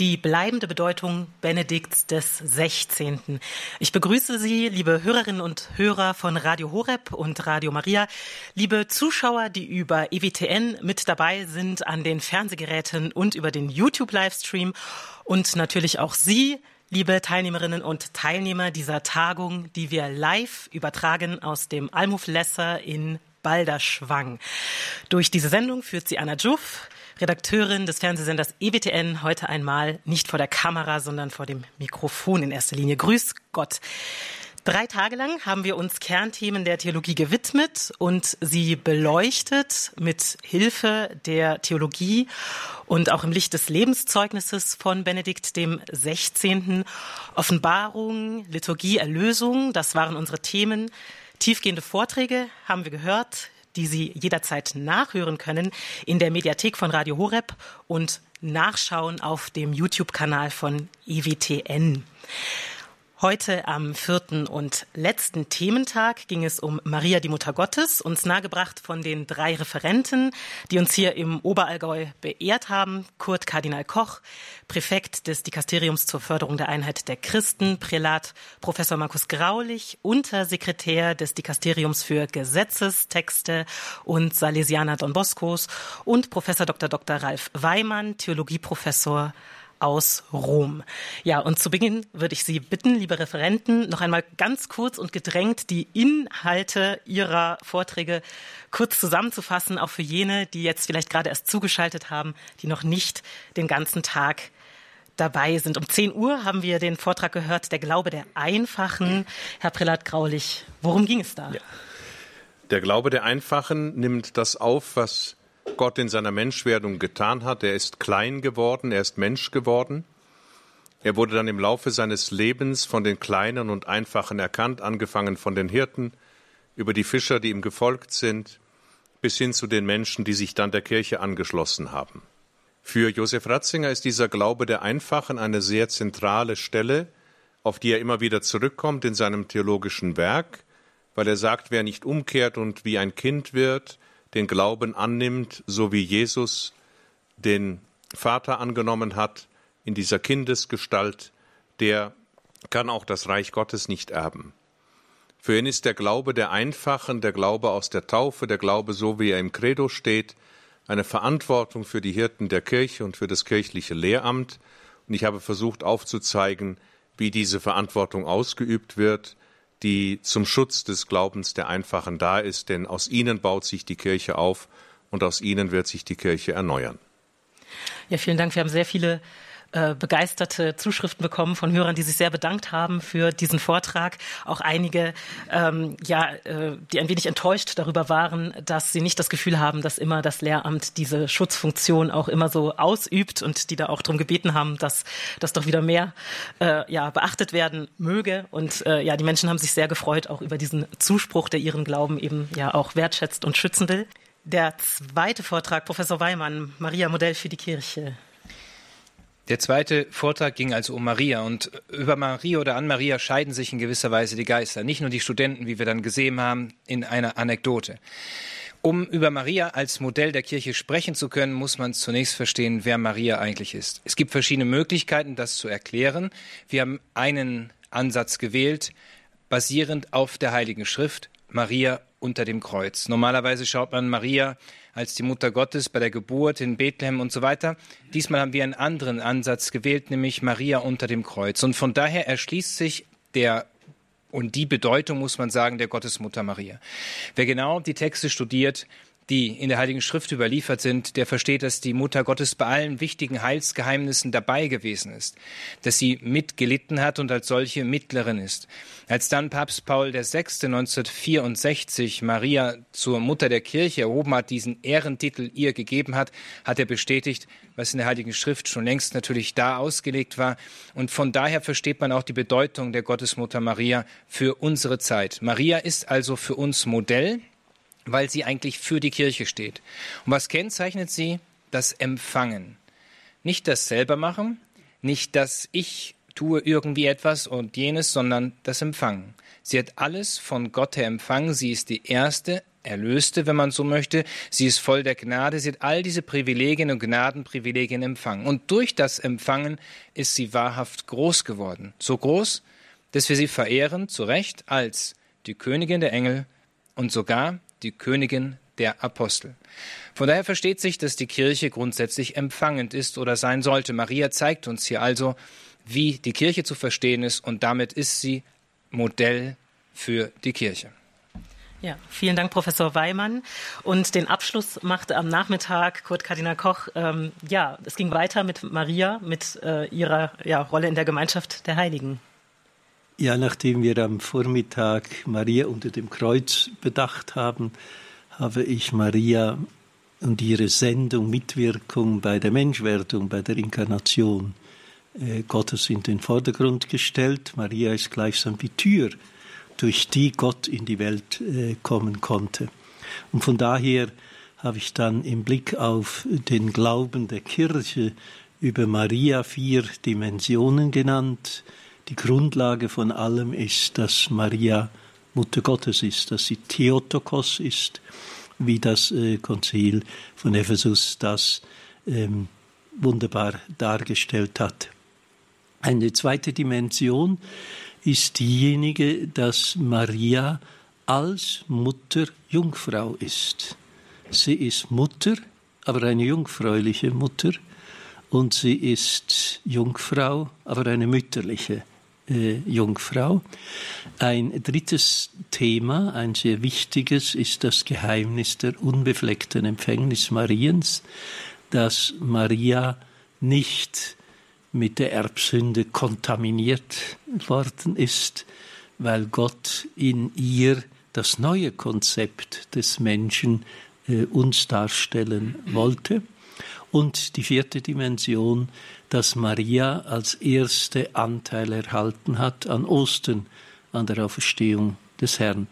die bleibende Bedeutung Benedikts des 16. Ich begrüße Sie, liebe Hörerinnen und Hörer von Radio Horeb und Radio Maria, liebe Zuschauer, die über EWTN mit dabei sind an den Fernsehgeräten und über den YouTube-Livestream und natürlich auch Sie, liebe Teilnehmerinnen und Teilnehmer dieser Tagung, die wir live übertragen aus dem Almhof Lesser in Balderschwang. Durch diese Sendung führt sie Anna Juff, Redakteurin des Fernsehsenders EWTN, heute einmal nicht vor der Kamera, sondern vor dem Mikrofon in erster Linie. Grüß Gott. Drei Tage lang haben wir uns Kernthemen der Theologie gewidmet und sie beleuchtet mit Hilfe der Theologie und auch im Licht des Lebenszeugnisses von Benedikt dem 16. Offenbarung, Liturgie, Erlösung, das waren unsere Themen. Tiefgehende Vorträge haben wir gehört, die Sie jederzeit nachhören können in der Mediathek von Radio Horeb und nachschauen auf dem YouTube-Kanal von EWTN. Heute am vierten und letzten Thementag ging es um Maria, die Mutter Gottes, uns nahegebracht von den drei Referenten, die uns hier im Oberallgäu beehrt haben. Kurt Kardinal Koch, Präfekt des Dikasteriums zur Förderung der Einheit der Christen, Prälat Professor Markus Graulich, Untersekretär des Dikasteriums für Gesetzestexte und Salesianer Don Boscos und Professor Dr. Dr. Ralf Weimann, Theologieprofessor aus Rom. Ja, und zu Beginn würde ich Sie bitten, liebe Referenten, noch einmal ganz kurz und gedrängt die Inhalte Ihrer Vorträge kurz zusammenzufassen, auch für jene, die jetzt vielleicht gerade erst zugeschaltet haben, die noch nicht den ganzen Tag dabei sind. Um 10 Uhr haben wir den Vortrag gehört, der Glaube der Einfachen. Herr Prälat Graulich, worum ging es da? Ja. Der Glaube der Einfachen nimmt das auf, was Gott in seiner Menschwerdung getan hat. Er ist klein geworden, er ist Mensch geworden. Er wurde dann im Laufe seines Lebens von den Kleinen und Einfachen erkannt, angefangen von den Hirten, über die Fischer, die ihm gefolgt sind, bis hin zu den Menschen, die sich dann der Kirche angeschlossen haben. Für Josef Ratzinger ist dieser Glaube der Einfachen eine sehr zentrale Stelle, auf die er immer wieder zurückkommt in seinem theologischen Werk, weil er sagt, wer nicht umkehrt und wie ein Kind wird, den Glauben annimmt, so wie Jesus den Vater angenommen hat in dieser Kindesgestalt, der kann auch das Reich Gottes nicht erben. Für ihn ist der Glaube der Einfachen, der Glaube aus der Taufe, der Glaube so wie er im Credo steht, eine Verantwortung für die Hirten der Kirche und für das kirchliche Lehramt. Und ich habe versucht aufzuzeigen, wie diese Verantwortung ausgeübt wird, die zum Schutz des Glaubens der Einfachen da ist, denn aus ihnen baut sich die Kirche auf und aus ihnen wird sich die Kirche erneuern. Ja, vielen Dank. Wir haben sehr viele äh, begeisterte Zuschriften bekommen von Hörern, die sich sehr bedankt haben für diesen Vortrag. Auch einige, ähm, ja, äh, die ein wenig enttäuscht darüber waren, dass sie nicht das Gefühl haben, dass immer das Lehramt diese Schutzfunktion auch immer so ausübt und die da auch darum gebeten haben, dass das doch wieder mehr äh, ja, beachtet werden möge. Und äh, ja, die Menschen haben sich sehr gefreut, auch über diesen Zuspruch, der ihren Glauben eben ja auch wertschätzt und schützen will. Der zweite Vortrag, Professor Weimann, Maria Modell für die Kirche. Der zweite Vortrag ging also um Maria und über Maria oder an Maria scheiden sich in gewisser Weise die Geister. Nicht nur die Studenten, wie wir dann gesehen haben, in einer Anekdote. Um über Maria als Modell der Kirche sprechen zu können, muss man zunächst verstehen, wer Maria eigentlich ist. Es gibt verschiedene Möglichkeiten, das zu erklären. Wir haben einen Ansatz gewählt, basierend auf der Heiligen Schrift, Maria unter dem Kreuz. Normalerweise schaut man Maria als die Mutter Gottes bei der Geburt in Bethlehem und so weiter. Diesmal haben wir einen anderen Ansatz gewählt, nämlich Maria unter dem Kreuz. Und von daher erschließt sich der und die Bedeutung, muss man sagen, der Gottesmutter Maria. Wer genau die Texte studiert, die in der Heiligen Schrift überliefert sind, der versteht, dass die Mutter Gottes bei allen wichtigen Heilsgeheimnissen dabei gewesen ist, dass sie mitgelitten hat und als solche Mittlerin ist. Als dann Papst Paul VI. 1964 Maria zur Mutter der Kirche erhoben hat, diesen Ehrentitel ihr gegeben hat, hat er bestätigt, was in der Heiligen Schrift schon längst natürlich da ausgelegt war. Und von daher versteht man auch die Bedeutung der Gottesmutter Maria für unsere Zeit. Maria ist also für uns Modell, weil sie eigentlich für die Kirche steht. Und was kennzeichnet sie? Das Empfangen. Nicht das selber machen, nicht das Ich tue irgendwie etwas und jenes, sondern das Empfangen. Sie hat alles von Gott her empfangen. Sie ist die Erste, Erlöste, wenn man so möchte. Sie ist voll der Gnade. Sie hat all diese Privilegien und Gnadenprivilegien empfangen. Und durch das Empfangen ist sie wahrhaft groß geworden. So groß, dass wir sie verehren, zu Recht, als die Königin der Engel und sogar die Königin der Apostel. Von daher versteht sich, dass die Kirche grundsätzlich empfangend ist oder sein sollte. Maria zeigt uns hier also, wie die Kirche zu verstehen ist und damit ist sie Modell für die Kirche. Ja, vielen Dank, Professor Weimann. Und den Abschluss machte am Nachmittag Kurt Kardinal Koch. Ähm, ja, es ging weiter mit Maria, mit äh, ihrer ja, Rolle in der Gemeinschaft der Heiligen. Ja, nachdem wir am Vormittag Maria unter dem Kreuz bedacht haben, habe ich Maria und ihre Sendung, Mitwirkung bei der Menschwerdung, bei der Inkarnation äh, Gottes in den Vordergrund gestellt. Maria ist gleichsam die Tür durch die Gott in die Welt äh, kommen konnte. Und von daher habe ich dann im Blick auf den Glauben der Kirche über Maria vier Dimensionen genannt. Die Grundlage von allem ist, dass Maria Mutter Gottes ist, dass sie Theotokos ist, wie das äh, Konzil von Ephesus das ähm, wunderbar dargestellt hat. Eine zweite Dimension ist diejenige, dass Maria als Mutter Jungfrau ist. Sie ist Mutter, aber eine jungfräuliche Mutter, und sie ist Jungfrau, aber eine mütterliche äh, Jungfrau. Ein drittes Thema, ein sehr wichtiges, ist das Geheimnis der unbefleckten Empfängnis Mariens, dass Maria nicht mit der Erbsünde kontaminiert worden ist, weil Gott in ihr das neue Konzept des Menschen äh, uns darstellen wollte. Und die vierte Dimension, dass Maria als erste Anteil erhalten hat an Ostern, an der Auferstehung des Herrn.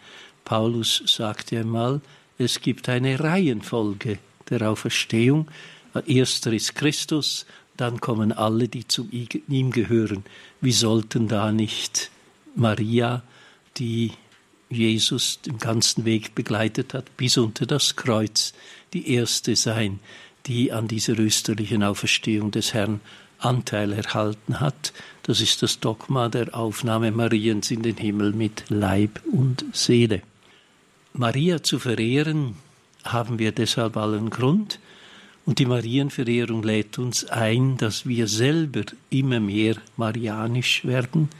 Paulus sagte einmal, es gibt eine Reihenfolge der Auferstehung. Erster ist Christus, dann kommen alle, die zu ihm gehören. Wie sollten da nicht Maria, die Jesus den ganzen Weg begleitet hat, bis unter das Kreuz, die erste sein, die an dieser österlichen Auferstehung des Herrn Anteil erhalten hat. Das ist das Dogma der Aufnahme Mariens in den Himmel mit Leib und Seele. Maria zu verehren haben wir deshalb allen Grund, und die Marienverehrung lädt uns ein, dass wir selber immer mehr marianisch werden,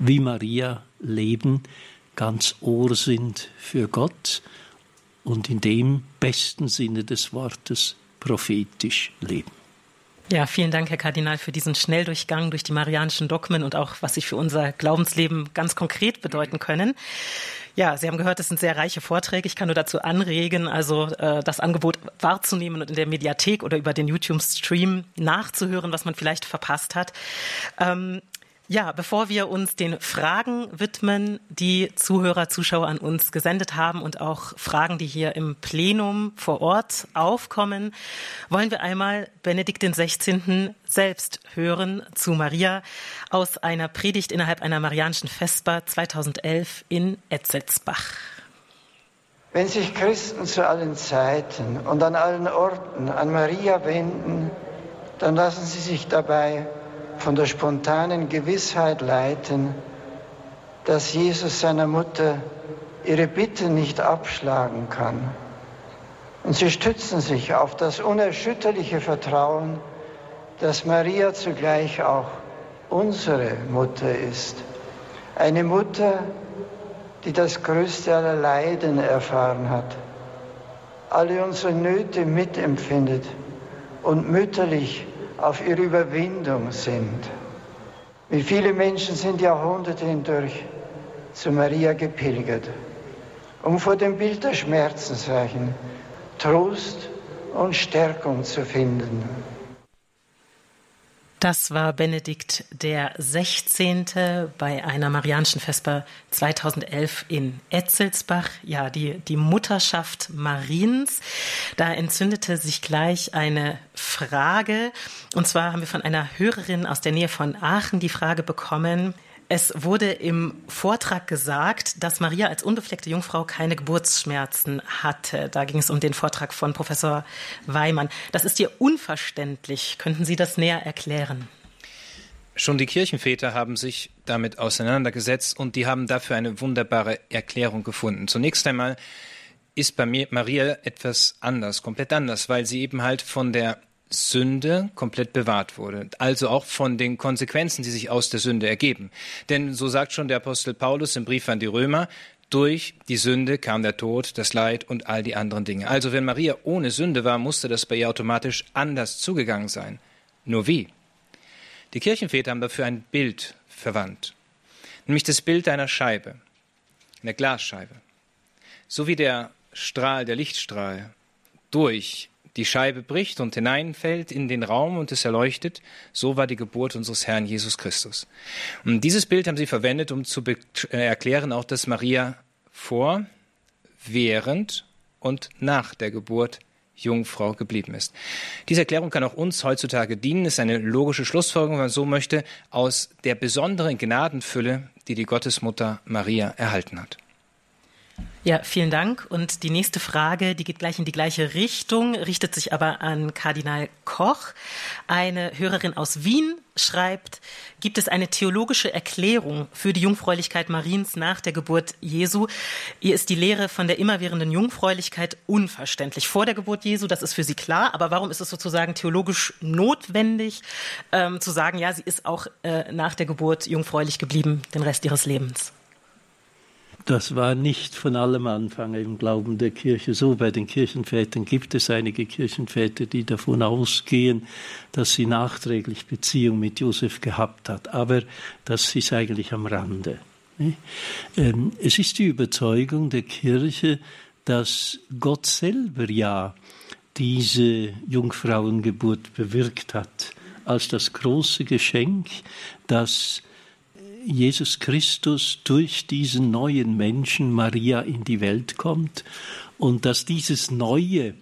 wie Maria leben, ganz Ohr sind für Gott und in dem besten Sinne des Wortes prophetisch leben. Ja, vielen Dank, Herr Kardinal, für diesen Schnelldurchgang durch die marianischen Dogmen und auch, was sie für unser Glaubensleben ganz konkret bedeuten können. Ja, Sie haben gehört, es sind sehr reiche Vorträge. Ich kann nur dazu anregen, also äh, das Angebot wahrzunehmen und in der Mediathek oder über den YouTube-Stream nachzuhören, was man vielleicht verpasst hat. Ähm, ja, bevor wir uns den Fragen widmen, die Zuhörer, Zuschauer an uns gesendet haben und auch Fragen, die hier im Plenum vor Ort aufkommen, wollen wir einmal Benedikt XVI. selbst hören zu Maria aus einer Predigt innerhalb einer marianischen Vesper 2011 in Etzelsbach. Wenn sich Christen zu allen Zeiten und an allen Orten an Maria wenden, dann lassen sie sich dabei von der spontanen Gewissheit leiten, dass Jesus seiner Mutter ihre Bitte nicht abschlagen kann. Und sie stützen sich auf das unerschütterliche Vertrauen, dass Maria zugleich auch unsere Mutter ist. Eine Mutter, die das größte aller Leiden erfahren hat, alle unsere Nöte mitempfindet und mütterlich auf ihre Überwindung sind. Wie viele Menschen sind Jahrhunderte hindurch zu Maria gepilgert, um vor dem Bild der Schmerzensreichen Trost und Stärkung zu finden. Das war Benedikt der 16. bei einer Marianischen Vesper 2011 in Etzelsbach. Ja, die, die Mutterschaft Mariens. Da entzündete sich gleich eine Frage. Und zwar haben wir von einer Hörerin aus der Nähe von Aachen die Frage bekommen, Es wurde im Vortrag gesagt, dass Maria als unbefleckte Jungfrau keine Geburtsschmerzen hatte. Da ging es um den Vortrag von Professor Weimann. Das ist hier unverständlich. Könnten Sie das näher erklären? Schon die Kirchenväter haben sich damit auseinandergesetzt und die haben dafür eine wunderbare Erklärung gefunden. Zunächst einmal ist bei mir Maria etwas anders, komplett anders, weil sie eben halt von der Sünde komplett bewahrt wurde. Also auch von den Konsequenzen, die sich aus der Sünde ergeben. Denn so sagt schon der Apostel Paulus im Brief an die Römer, durch die Sünde kam der Tod, das Leid und all die anderen Dinge. Also wenn Maria ohne Sünde war, musste das bei ihr automatisch anders zugegangen sein. Nur wie? Die Kirchenväter haben dafür ein Bild verwandt, nämlich das Bild einer Scheibe, einer Glasscheibe. So wie der Strahl, der Lichtstrahl durch die Scheibe bricht und hineinfällt in den Raum und es erleuchtet, so war die Geburt unseres Herrn Jesus Christus. Und dieses Bild haben sie verwendet, um zu äh, erklären auch, dass Maria vor, während und nach der Geburt Jungfrau geblieben ist. Diese Erklärung kann auch uns heutzutage dienen, ist eine logische Schlussfolgerung, wenn man so möchte, aus der besonderen Gnadenfülle, die die Gottesmutter Maria erhalten hat. Ja, vielen Dank. Und die nächste Frage, die geht gleich in die gleiche Richtung, richtet sich aber an Kardinal Koch. Eine Hörerin aus Wien schreibt, gibt es eine theologische Erklärung für die Jungfräulichkeit Mariens nach der Geburt Jesu? Ihr ist die Lehre von der immerwährenden Jungfräulichkeit unverständlich. Vor der Geburt Jesu, das ist für sie klar, aber warum ist es sozusagen theologisch notwendig, ähm, zu sagen, ja, sie ist auch äh, nach der Geburt jungfräulich geblieben, den Rest ihres Lebens? Das war nicht von allem Anfang im Glauben der Kirche so. Bei den Kirchenvätern gibt es einige Kirchenväter, die davon ausgehen, dass sie nachträglich Beziehung mit Josef gehabt hat. Aber das ist eigentlich am Rande. Ähm, es ist die Überzeugung der Kirche, dass Gott selber ja diese Jungfrauengeburt bewirkt hat, als das große Geschenk, das Jesus Christus durch diesen neuen Menschen Maria in die Welt kommt und dass dieses Neue,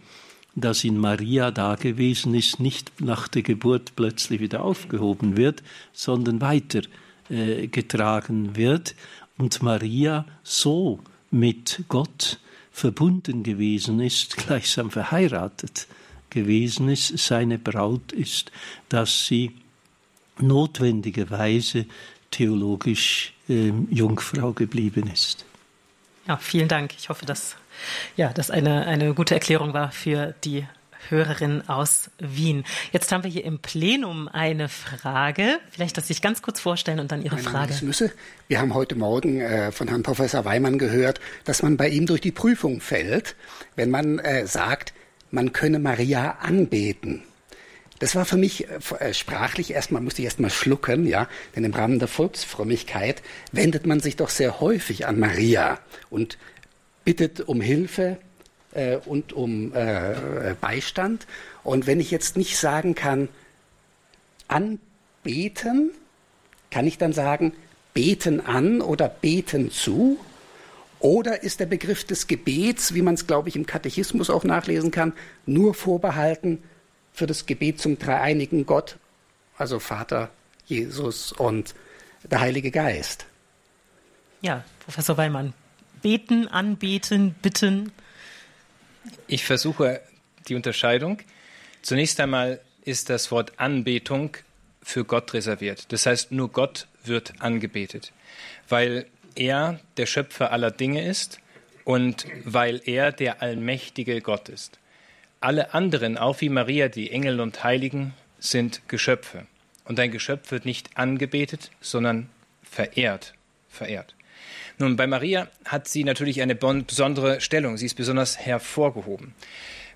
das in Maria da gewesen ist, nicht nach der Geburt plötzlich wieder aufgehoben wird, sondern weiter äh, getragen wird und Maria so mit Gott verbunden gewesen ist, gleichsam verheiratet gewesen ist, seine Braut ist, dass sie notwendigerweise theologisch äh, Jungfrau geblieben ist. Ja, vielen Dank. Ich hoffe, dass ja, das eine, eine gute Erklärung war für die Hörerin aus Wien. Jetzt haben wir hier im Plenum eine Frage. Vielleicht, dass Sie sich ganz kurz vorstellen und dann Ihre mein Frage. Name ist Wir haben heute Morgen äh, von Herrn Professor Weimann gehört, dass man bei ihm durch die Prüfung fällt, wenn man äh, sagt, man könne Maria anbeten. Das war für mich äh, äh, sprachlich erstmal, musste ich erstmal schlucken, ja, denn im Rahmen der Volksfrömmigkeit wendet man sich doch sehr häufig an Maria und bittet um Hilfe äh, und um äh, Beistand. Und wenn ich jetzt nicht sagen kann, anbeten, kann ich dann sagen, beten an oder beten zu? Oder ist der Begriff des Gebets, wie man es, glaube ich, im Katechismus auch nachlesen kann, nur vorbehalten für das Gebet zum dreieinigen Gott, also Vater, Jesus und der Heilige Geist. Ja, Professor Weimann. Beten, anbeten, bitten. Ich versuche die Unterscheidung. Zunächst einmal ist das Wort Anbetung für Gott reserviert. Das heißt, nur Gott wird angebetet, weil er der Schöpfer aller Dinge ist und weil er der allmächtige Gott ist. Alle anderen, auch wie Maria, die Engel und Heiligen, sind Geschöpfe. Und ein Geschöpf wird nicht angebetet, sondern verehrt. Verehrt. Nun, bei Maria hat sie natürlich eine besondere Stellung. Sie ist besonders hervorgehoben.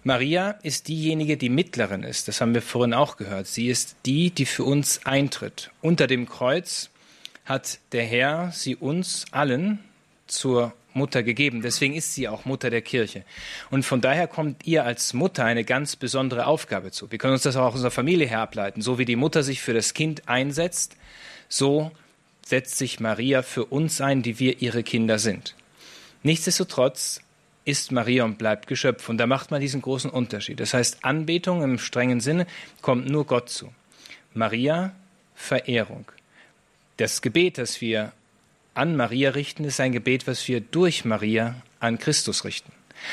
Maria ist diejenige, die Mittlerin ist. Das haben wir vorhin auch gehört. Sie ist die, die für uns eintritt. Unter dem Kreuz hat der Herr sie uns allen zur Mutter gegeben. Deswegen ist sie auch Mutter der Kirche. Und von daher kommt ihr als Mutter eine ganz besondere Aufgabe zu. Wir können uns das auch aus unserer Familie her ableiten. So wie die Mutter sich für das Kind einsetzt, so setzt sich Maria für uns ein, die wir ihre Kinder sind. Nichtsdestotrotz ist Maria und bleibt Geschöpf. Und da macht man diesen großen Unterschied. Das heißt, Anbetung im strengen Sinne kommt nur Gott zu. Maria, Verehrung. Das Gebet, das wir an Maria richten, ist ein Gebet, was wir durch Maria an Christus richten.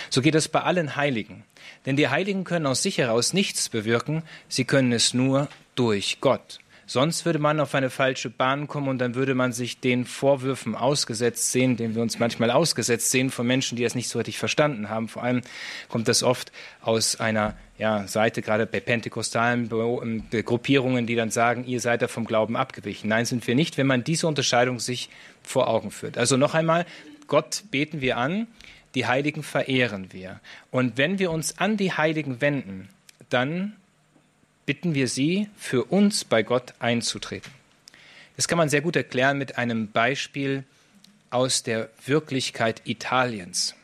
So geht es bei allen Heiligen. Denn die Heiligen können aus sich heraus nichts bewirken, sie können es nur durch Gott. Sonst würde man auf eine falsche Bahn kommen und dann würde man sich den Vorwürfen ausgesetzt sehen, denen wir uns manchmal ausgesetzt sehen von Menschen, die es nicht so richtig verstanden haben. Vor allem kommt das oft aus einer ja, Seite, gerade bei pentekostalen ähm, Gruppierungen, die dann sagen, ihr seid da vom Glauben abgewichen. Nein, sind wir nicht, wenn man diese Unterscheidung sich vor Augen führt. Also noch einmal, Gott beten wir an, die Heiligen verehren wir. Und wenn wir uns an die Heiligen wenden, dann bitten wir Sie, für uns bei Gott einzutreten. Das kann man sehr gut erklären mit einem Beispiel aus der Wirklichkeit Italiens.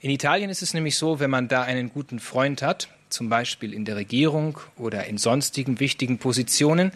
In Italien ist es nämlich so, wenn man da einen guten Freund hat, zum Beispiel in der Regierung oder in sonstigen wichtigen Positionen,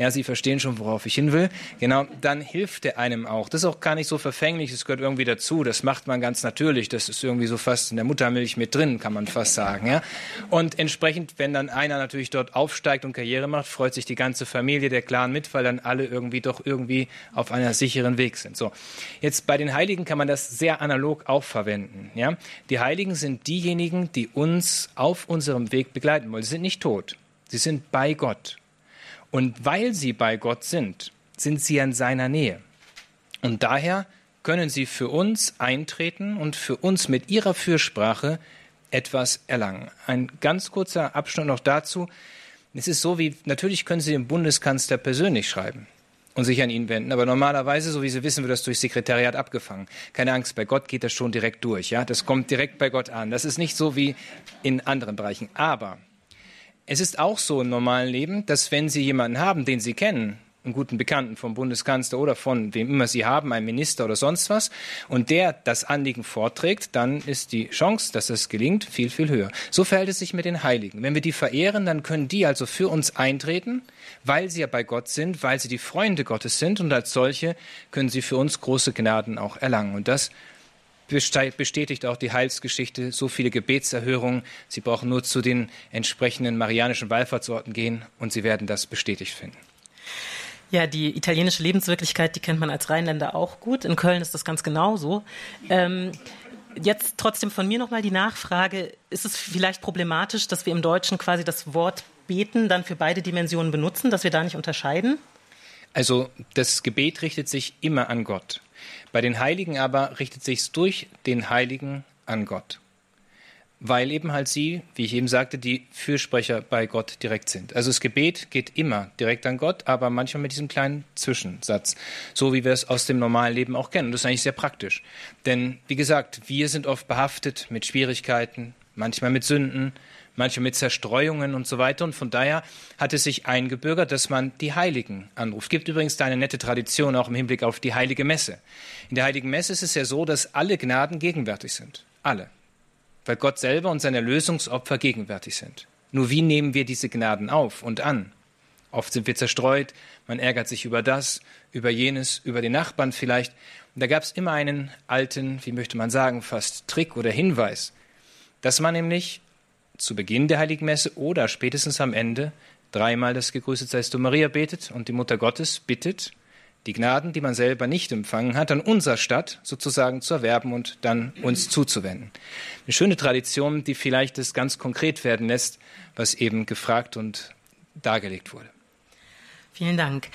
ja, Sie verstehen schon, worauf ich hin will, genau, dann hilft er einem auch. Das ist auch gar nicht so verfänglich, das gehört irgendwie dazu, das macht man ganz natürlich, das ist irgendwie so fast in der Muttermilch mit drin, kann man fast sagen, ja. Und entsprechend, wenn dann einer natürlich dort aufsteigt und Karriere macht, freut sich die ganze Familie, der Clan mit, weil dann alle irgendwie doch irgendwie auf einer sicheren Weg sind. So. Jetzt bei den Heiligen kann man das sehr analog auch verwenden, ja. Die Heiligen sind diejenigen, die uns auf unserem Weg begleiten wollen. Sie sind nicht tot. Sie sind bei Gott. Und weil sie bei Gott sind, sind sie in seiner Nähe. Und daher können sie für uns eintreten und für uns mit ihrer Fürsprache etwas erlangen. Ein ganz kurzer Abschnitt noch dazu. Es ist so wie, natürlich können Sie dem Bundeskanzler persönlich schreiben und sich an ihn wenden. Aber normalerweise, so wie Sie wissen, wird das durch Sekretariat abgefangen. Keine Angst, bei Gott geht das schon direkt durch. Ja, das kommt direkt bei Gott an. Das ist nicht so wie in anderen Bereichen. Aber es ist auch so im normalen Leben, dass wenn Sie jemanden haben, den Sie kennen, einen guten Bekannten vom Bundeskanzler oder von wem immer Sie haben, einen Minister oder sonst was, und der das Anliegen vorträgt, dann ist die Chance, dass es gelingt, viel, viel höher. So verhält es sich mit den Heiligen. Wenn wir die verehren, dann können die also für uns eintreten, weil sie ja bei Gott sind, weil sie die Freunde Gottes sind, und als solche können sie für uns große Gnaden auch erlangen. Und das bestätigt auch die Heilsgeschichte so viele Gebetserhörungen. Sie brauchen nur zu den entsprechenden marianischen Wallfahrtsorten gehen und Sie werden das bestätigt finden. Ja, die italienische Lebenswirklichkeit, die kennt man als Rheinländer auch gut. In Köln ist das ganz genauso. Ähm, jetzt trotzdem von mir nochmal die Nachfrage, ist es vielleicht problematisch, dass wir im Deutschen quasi das Wort beten dann für beide Dimensionen benutzen, dass wir da nicht unterscheiden? Also das Gebet richtet sich immer an Gott. Bei den Heiligen aber richtet sich durch den Heiligen an Gott. Weil eben halt sie, wie ich eben sagte, die Fürsprecher bei Gott direkt sind. Also das Gebet geht immer direkt an Gott, aber manchmal mit diesem kleinen Zwischensatz. So wie wir es aus dem normalen Leben auch kennen. Und das ist eigentlich sehr praktisch. Denn, wie gesagt, wir sind oft behaftet mit Schwierigkeiten, manchmal mit Sünden, manche mit Zerstreuungen und so weiter. Und von daher hat es sich eingebürgert, dass man die Heiligen anruft. Gibt übrigens da eine nette Tradition auch im Hinblick auf die Heilige Messe. In der Heiligen Messe ist es ja so, dass alle Gnaden gegenwärtig sind. Alle. Weil Gott selber und seine Lösungsopfer gegenwärtig sind. Nur wie nehmen wir diese Gnaden auf und an? Oft sind wir zerstreut, man ärgert sich über das, über jenes, über den Nachbarn vielleicht. Und da gab es immer einen alten, wie möchte man sagen, fast Trick oder Hinweis, dass man nämlich zu Beginn der Heiligen Messe oder spätestens am Ende dreimal das Gegrüßet seist du Maria betet und die Mutter Gottes bittet, die Gnaden, die man selber nicht empfangen hat, an unserer Stadt sozusagen zu erwerben und dann uns zuzuwenden. Eine schöne Tradition, die vielleicht das ganz konkret werden lässt, was eben gefragt und dargelegt wurde. Vielen Dank.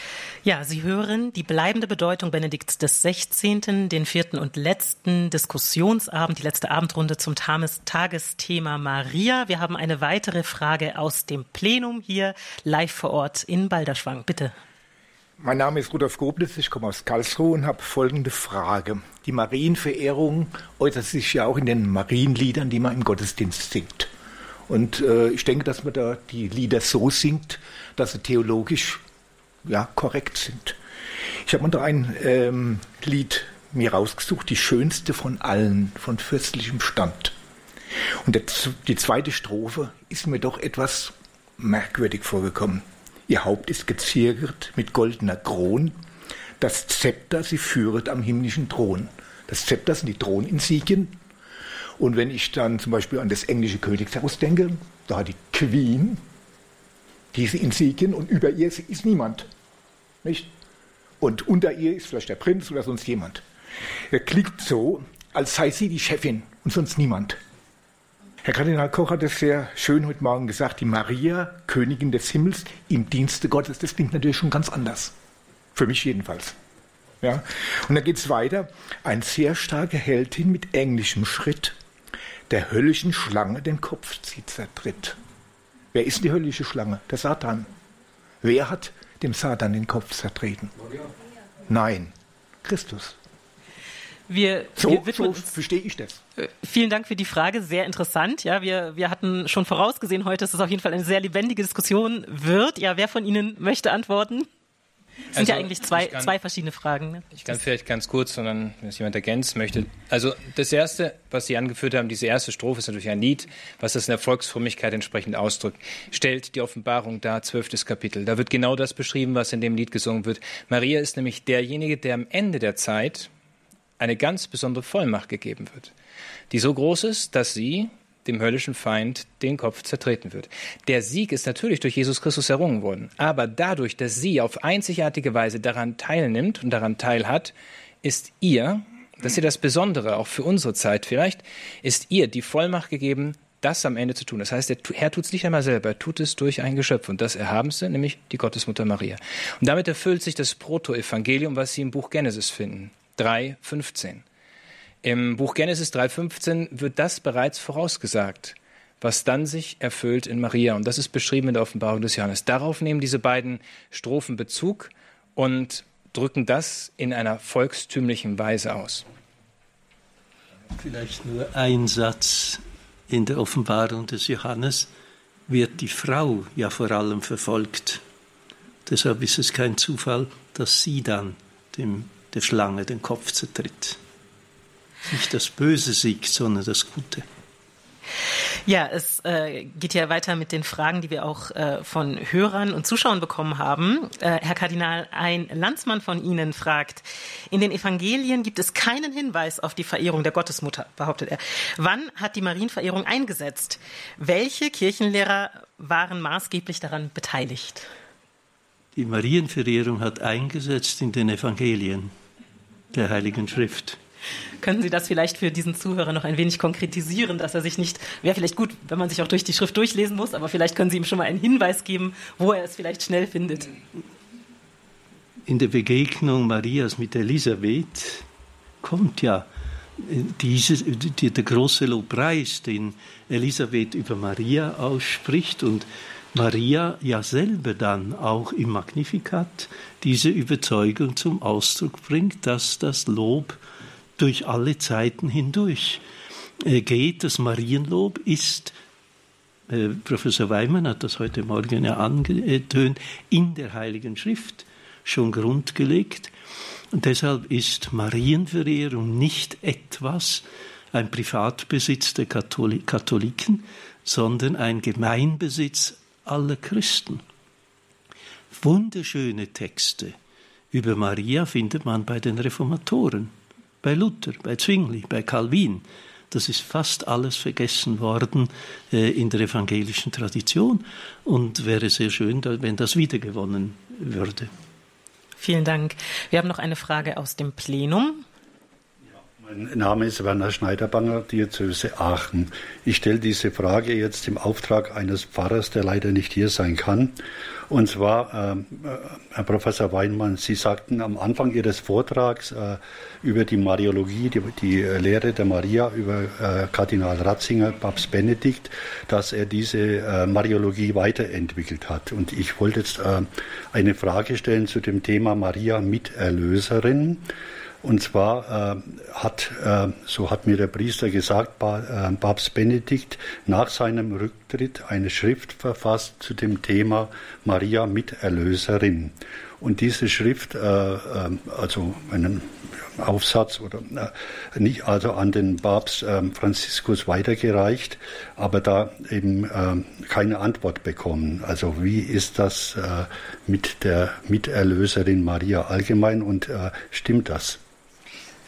Ja, Sie hören die bleibende Bedeutung Benedikts des 16., den vierten und letzten Diskussionsabend, die letzte Abendrunde zum Tagesthema Maria. Wir haben eine weitere Frage aus dem Plenum hier live vor Ort in Balderschwang. Bitte. Mein Name ist Rudolf Goblitz, ich komme aus Karlsruhe und habe folgende Frage. Die Marienverehrung äußert sich ja auch in den Marienliedern, die man im Gottesdienst singt. Und äh, ich denke, dass man da die Lieder so singt, dass sie theologisch ja, korrekt sind. Ich habe mir da ein ähm, Lied mir rausgesucht, die schönste von allen, von fürstlichem Stand. Und die zweite Strophe ist mir doch etwas merkwürdig vorgekommen. Ihr Haupt ist geziert mit goldener Kron, das Zepter sie führet am himmlischen Thron. Das Zepter sind die Throninsignien. Und wenn ich dann zum Beispiel an das englische Königshaus denke, da hat die Queen diese Insignien und über ihr ist niemand. Nicht? Und unter ihr ist vielleicht der Prinz oder sonst jemand. Er klingt so, als sei sie die Chefin und sonst niemand. Herr Kardinal Koch hat es sehr schön heute Morgen gesagt, die Maria, Königin des Himmels, im Dienste Gottes. Das klingt natürlich schon ganz anders. Für mich jedenfalls. Ja? Und dann geht es weiter. Ein sehr starke Heldin mit englischem Schritt, der höllischen Schlange den Kopf zertritt. Wer ist die höllische Schlange? Der Satan. Wer hat dem Satan den Kopf zertreten? Nein, Christus. Wir, so, wir so verstehe ich das. Äh, vielen Dank für die Frage, sehr interessant. Ja, wir, wir hatten schon vorausgesehen heute, dass es auf jeden Fall eine sehr lebendige Diskussion wird. Ja, wer von Ihnen möchte antworten? Es sind also, ja eigentlich zwei, kann, zwei verschiedene Fragen. Ne? Ich kann vielleicht ganz kurz, sondern wenn es jemand ergänzen möchte. Also das Erste, was Sie angeführt haben, diese erste Strophe ist natürlich ein Lied, was das in der Volksfrömmigkeit entsprechend ausdrückt. Stellt die Offenbarung dar, zwölftes Kapitel. Da wird genau das beschrieben, was in dem Lied gesungen wird. Maria ist nämlich derjenige, der am Ende der Zeit eine ganz besondere Vollmacht gegeben wird, die so groß ist, dass sie dem höllischen Feind den Kopf zertreten wird. Der Sieg ist natürlich durch Jesus Christus errungen worden, aber dadurch, dass sie auf einzigartige Weise daran teilnimmt und daran teilhat, ist ihr, das ist ja das Besondere auch für unsere Zeit vielleicht, ist ihr die Vollmacht gegeben, das am Ende zu tun. Das heißt, der Herr tut es nicht einmal selber, er tut es durch ein Geschöpf und das Erhabenste, nämlich die Gottesmutter Maria. Und damit erfüllt sich das Protoevangelium, was Sie im Buch Genesis finden. 3,15. Im Buch Genesis 3,15 wird das bereits vorausgesagt, was dann sich erfüllt in Maria. Und das ist beschrieben in der Offenbarung des Johannes. Darauf nehmen diese beiden Strophen Bezug und drücken das in einer volkstümlichen Weise aus. Vielleicht nur ein Satz. In der Offenbarung des Johannes wird die Frau ja vor allem verfolgt. Deshalb ist es kein Zufall, dass sie dann dem der Schlange den Kopf zertritt. Nicht das Böse siegt, sondern das Gute. Ja, es äh, geht ja weiter mit den Fragen, die wir auch äh, von Hörern und Zuschauern bekommen haben. Äh, Herr Kardinal, ein Landsmann von Ihnen fragt, in den Evangelien gibt es keinen Hinweis auf die Verehrung der Gottesmutter, behauptet er. Wann hat die Marienverehrung eingesetzt? Welche Kirchenlehrer waren maßgeblich daran beteiligt? Die Marienverehrung hat eingesetzt in den Evangelien der Heiligen Schrift. Können Sie das vielleicht für diesen Zuhörer noch ein wenig konkretisieren, dass er sich nicht, wäre vielleicht gut, wenn man sich auch durch die Schrift durchlesen muss, aber vielleicht können Sie ihm schon mal einen Hinweis geben, wo er es vielleicht schnell findet. In der Begegnung Marias mit Elisabeth kommt ja dieses, die, der große Lobpreis, den Elisabeth über Maria ausspricht und Maria ja selber dann auch im Magnificat diese Überzeugung zum Ausdruck bringt, dass das Lob durch alle Zeiten hindurch äh, geht. Das Marienlob ist, äh, Professor Weimann hat das heute Morgen ja angetönt, in der Heiligen Schrift schon grundgelegt. Und deshalb ist Marienverehrung nicht etwas, ein Privatbesitz der Katholiken, sondern ein Gemeinbesitz aller Christen. Wunderschöne Texte über Maria findet man bei den Reformatoren, bei Luther, bei Zwingli, bei Calvin. Das ist fast alles vergessen worden äh, in der evangelischen Tradition und wäre sehr schön, wenn das wiedergewonnen würde. Vielen Dank. Wir haben noch eine Frage aus dem Plenum. Mein Name ist Werner Schneiderbanger, Diözese Aachen. Ich stelle diese Frage jetzt im Auftrag eines Pfarrers, der leider nicht hier sein kann. Und zwar, ähm, äh, Herr Professor Weinmann, Sie sagten am Anfang Ihres Vortrags äh, über die Mariologie, die, die Lehre der Maria über äh, Kardinal Ratzinger, Papst Benedikt, dass er diese äh, Mariologie weiterentwickelt hat. Und ich wollte jetzt äh, eine Frage stellen zu dem Thema Maria Miterlöserin. Und zwar äh, hat, äh, so hat mir der Priester gesagt, pa, äh, Papst Benedikt nach seinem Rücktritt eine Schrift verfasst zu dem Thema Maria Miterlöserin. Und diese Schrift, äh, ähm, also einen Aufsatz oder äh, nicht also an den Papst äh, Franziskus weitergereicht, aber da eben äh, keine Antwort bekommen. Also wie ist das äh, mit der Miterlöserin Maria allgemein und äh, stimmt das?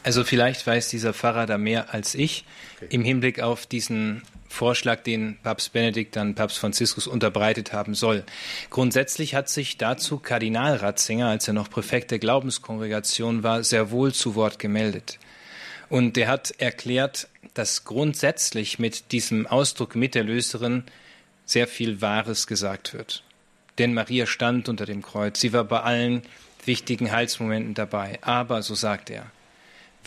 Also vielleicht weiß dieser Pfarrer da mehr als ich okay. im Hinblick auf diesen Vorschlag, den Papst Benedikt dann Papst Franziskus unterbreitet haben soll. Grundsätzlich hat sich dazu Kardinal Ratzinger, als er noch Präfekt der Glaubenskongregation war, sehr wohl zu Wort gemeldet. Und er hat erklärt, dass grundsätzlich mit diesem Ausdruck Miterlöserin sehr viel Wahres gesagt wird. Denn Maria stand unter dem Kreuz, sie war bei allen wichtigen Heilsmomenten dabei. Aber, so sagt er,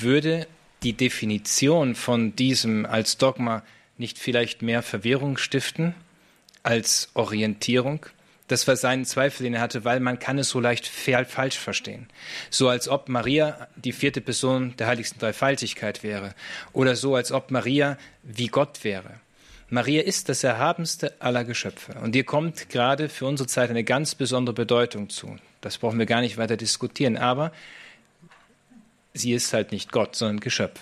würde die Definition von diesem als Dogma nicht vielleicht mehr Verwirrung stiften als Orientierung? Das war sein Zweifel, den er hatte, weil man kann es so leicht falsch verstehen. So als ob Maria die vierte Person der heiligsten Dreifaltigkeit wäre oder so als ob Maria wie Gott wäre. Maria ist das erhabenste aller Geschöpfe und ihr kommt gerade für unsere Zeit eine ganz besondere Bedeutung zu. Das brauchen wir gar nicht weiter diskutieren, aber sie ist halt nicht Gott, sondern Geschöpf.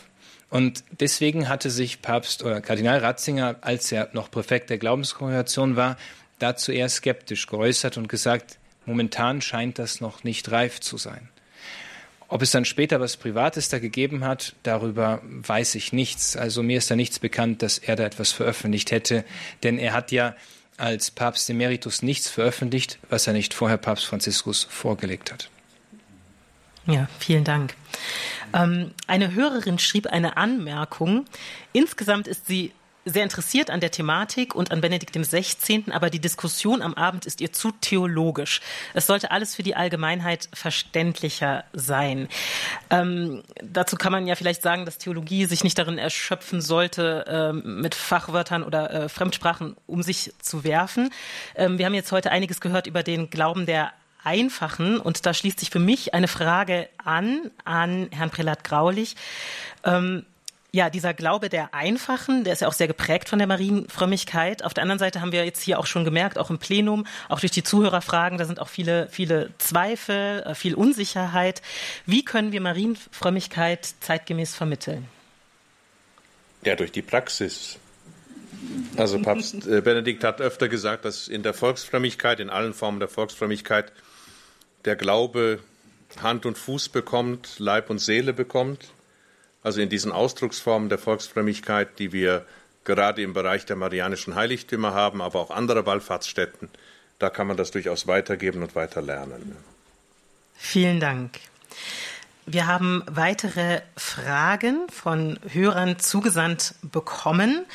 Und deswegen hatte sich Papst oder Kardinal Ratzinger, als er noch Präfekt der Glaubenskongregation war, dazu eher skeptisch geäußert und gesagt, momentan scheint das noch nicht reif zu sein. Ob es dann später was Privates da gegeben hat, darüber weiß ich nichts. Also mir ist da nichts bekannt, dass er da etwas veröffentlicht hätte, denn er hat ja als Papst Emeritus nichts veröffentlicht, was er nicht vorher Papst Franziskus vorgelegt hat. Ja, vielen Dank. Ähm, eine Hörerin schrieb eine Anmerkung. Insgesamt ist sie sehr interessiert an der Thematik und an Benedikt XVI., aber die Diskussion am Abend ist ihr zu theologisch. Es sollte alles für die Allgemeinheit verständlicher sein. Ähm, dazu kann man ja vielleicht sagen, dass Theologie sich nicht darin erschöpfen sollte, ähm, mit Fachwörtern oder äh, Fremdsprachen um sich zu werfen. Ähm, wir haben jetzt heute einiges gehört über den Glauben der Einfachen. Und da schließt sich für mich eine Frage an, an Herrn Prälat Graulich. Ähm, ja, dieser Glaube der Einfachen, der ist ja auch sehr geprägt von der Marienfrömmigkeit. Auf der anderen Seite haben wir jetzt hier auch schon gemerkt, auch im Plenum, auch durch die Zuhörerfragen, da sind auch viele, viele Zweifel, äh, viel Unsicherheit. Wie können wir Marienfrömmigkeit zeitgemäß vermitteln? Ja, durch die Praxis. Also Papst äh, Benedikt hat öfter gesagt, dass in der Volksfrömmigkeit, in allen Formen der Volksfrömmigkeit, der Glaube Hand und Fuß bekommt, Leib und Seele bekommt. Also in diesen Ausdrucksformen der Volksfrömmigkeit, die wir gerade im Bereich der marianischen Heiligtümer haben, aber auch anderer Wallfahrtsstätten, da kann man das durchaus weitergeben und weiter lernen. Vielen Dank. Wir haben weitere Fragen von Hörern zugesandt bekommen.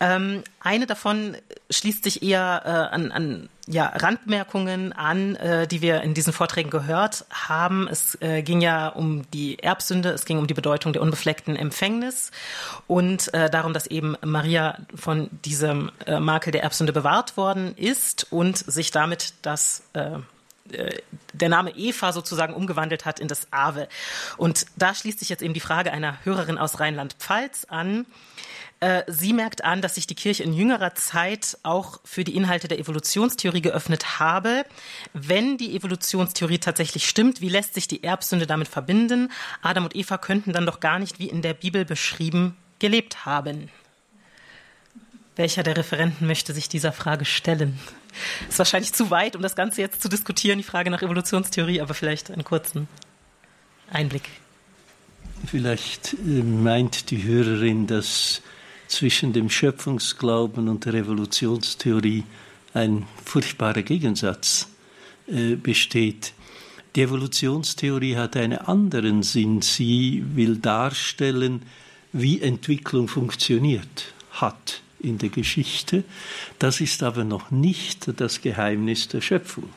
Ähm, eine davon schließt sich eher äh, an, an ja, Randmerkungen an, äh, die wir in diesen Vorträgen gehört haben. Es äh, ging ja um die Erbsünde, es ging um die Bedeutung der unbefleckten Empfängnis und äh, darum, dass eben Maria von diesem äh, Makel der Erbsünde bewahrt worden ist und sich damit das äh, der Name Eva sozusagen umgewandelt hat in das Ave. Und da schließt sich jetzt eben die Frage einer Hörerin aus Rheinland-Pfalz an. Äh, sie merkt an, dass sich die Kirche in jüngerer Zeit auch für die Inhalte der Evolutionstheorie geöffnet habe. Wenn die Evolutionstheorie tatsächlich stimmt, wie lässt sich die Erbsünde damit verbinden? Adam und Eva könnten dann doch gar nicht wie in der Bibel beschrieben gelebt haben. Welcher der Referenten möchte sich dieser Frage stellen? Ist wahrscheinlich zu weit, um das Ganze jetzt zu diskutieren, die Frage nach Evolutionstheorie, aber vielleicht einen kurzen Einblick. Vielleicht äh, meint die Hörerin, dass zwischen dem Schöpfungsglauben und der Evolutionstheorie ein furchtbarer Gegensatz äh, besteht. Die Evolutionstheorie hat einen anderen Sinn. Sie will darstellen, wie Entwicklung funktioniert hat in der Geschichte. Das ist aber noch nicht das Geheimnis der Schöpfung.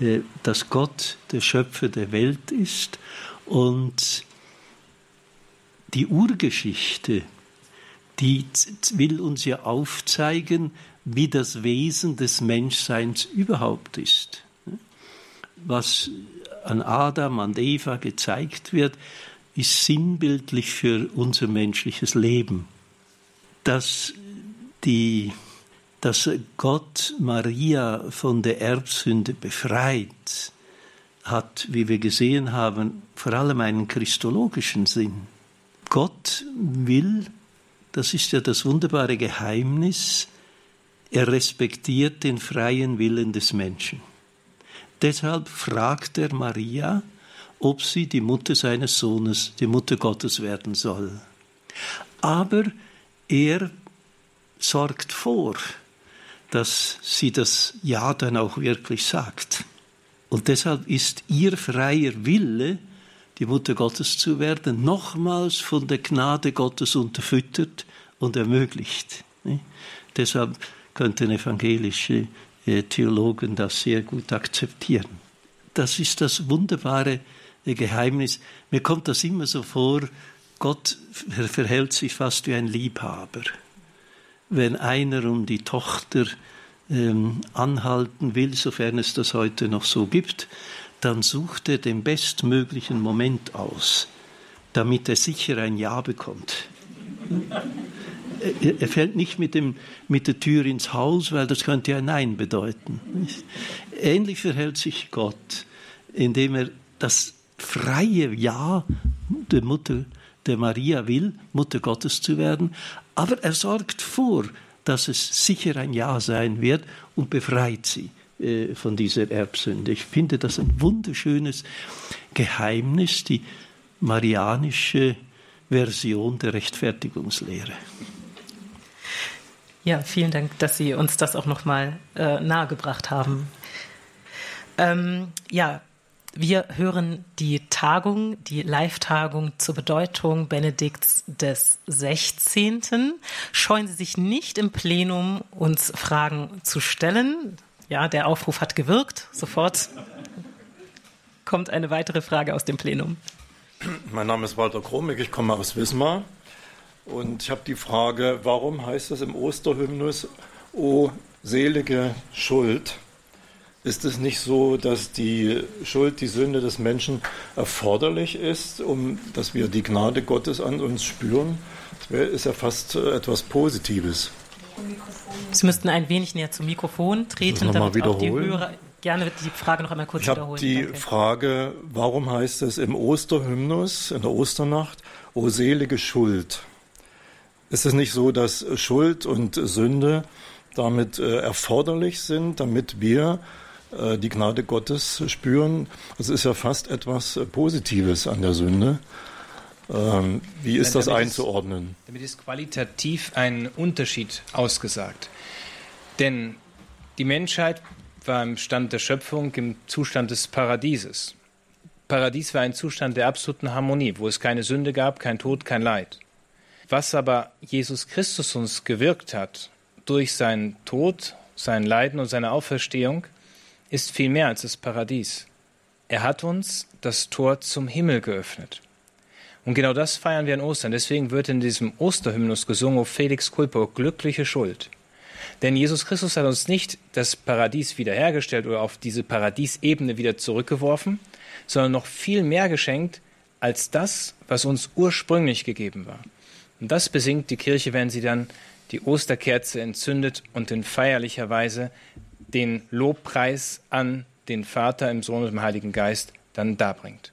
Äh, dass Gott der Schöpfer der Welt ist und die Urgeschichte, die will uns ja aufzeigen, wie das Wesen des Menschseins überhaupt ist. Was an Adam, an Eva gezeigt wird, ist sinnbildlich für unser menschliches Leben dass, die, dass Gott Maria von der Erbsünde befreit, hat, wie wir gesehen haben, vor allem einen christologischen Sinn. Gott will, das ist ja das wunderbare Geheimnis, er respektiert den freien Willen des Menschen. Deshalb fragt er Maria, ob sie die Mutter seines Sohnes, die Mutter Gottes werden soll. Aber er sorgt vor, dass sie das Ja dann auch wirklich sagt. Und deshalb ist ihr freier Wille, die Mutter Gottes zu werden, nochmals von der Gnade Gottes unterfüttert und ermöglicht. Deshalb könnten evangelische äh, Theologen das sehr gut akzeptieren. Das ist das wunderbare äh, Geheimnis. Mir kommt das immer so vor, Gott verhält sich fast wie ein Liebhaber. Wenn einer um die Tochter ähm, anhalten will, sofern es das heute noch so gibt, dann sucht er den bestmöglichen Moment aus, damit er sicher ein Ja bekommt. Er, fällt nicht mit, dem, mit der Tür ins Haus, weil das könnte ja Nein bedeuten. Ähnlich verhält sich Gott, indem er das freie Ja der Mutter der Maria will, Mutter Gottes zu werden, aber er sorgt vor, dass es sicher ein Ja sein wird und befreit sie äh, von dieser Erbsünde. Ich finde das ein wunderschönes Geheimnis, die marianische Version der Rechtfertigungslehre. Ja, vielen Dank, dass Sie uns das auch nochmal äh, nahegebracht haben. Ähm, ja, wir hören die Tagung, die Live-Tagung zur Bedeutung Benedikts des 16. Scheuen Sie sich nicht im Plenum, uns Fragen zu stellen. Ja, der Aufruf hat gewirkt. Sofort kommt eine weitere Frage aus dem Plenum. Mein Name ist Walter Kromig, ich komme aus Wismar. Und ich habe die Frage, warum heißt es im Osterhymnus, O selige Schuld? Ist es nicht so, dass die Schuld, die Sünde des Menschen erforderlich ist, um dass wir die Gnade Gottes an uns spüren? Das ist ja fast äh, etwas Positives. Sie müssten ein wenig näher zum Mikrofon treten, damit auch die Hörer gerne die Frage noch einmal kurz ich wiederholen. Die Danke. Frage, warum heißt es im Osterhymnus, in der Osternacht, O selige Schuld? Ist es nicht so, dass Schuld und Sünde damit äh, erforderlich sind, damit wir die Gnade Gottes spüren. Das ist ja fast etwas äh, Positives an der Sünde. Ähm, wie ist das einzuordnen? Ist, damit ist qualitativ ein Unterschied ausgesagt. Denn die Menschheit war im Stand der Schöpfung im Zustand des Paradieses. Paradies war ein Zustand der absoluten Harmonie, wo es keine Sünde gab, kein Tod, kein Leid. Was aber Jesus Christus uns gewirkt hat durch seinen Tod, sein Leiden und seine Auferstehung, ist viel mehr als das Paradies. Er hat uns das Tor zum Himmel geöffnet. Und genau das feiern wir an Ostern. Deswegen wird in diesem Osterhymnus gesungen, O Felix Culpo, glückliche Schuld. Denn Jesus Christus hat uns nicht das Paradies wiederhergestellt oder auf diese Paradiesebene wieder zurückgeworfen, sondern noch viel mehr geschenkt als das, was uns ursprünglich gegeben war. Und das besingt die Kirche, wenn sie dann die Osterkerze entzündet und in feierlicher Weise den Lobpreis an den Vater im Sohn und im Heiligen Geist dann darbringt.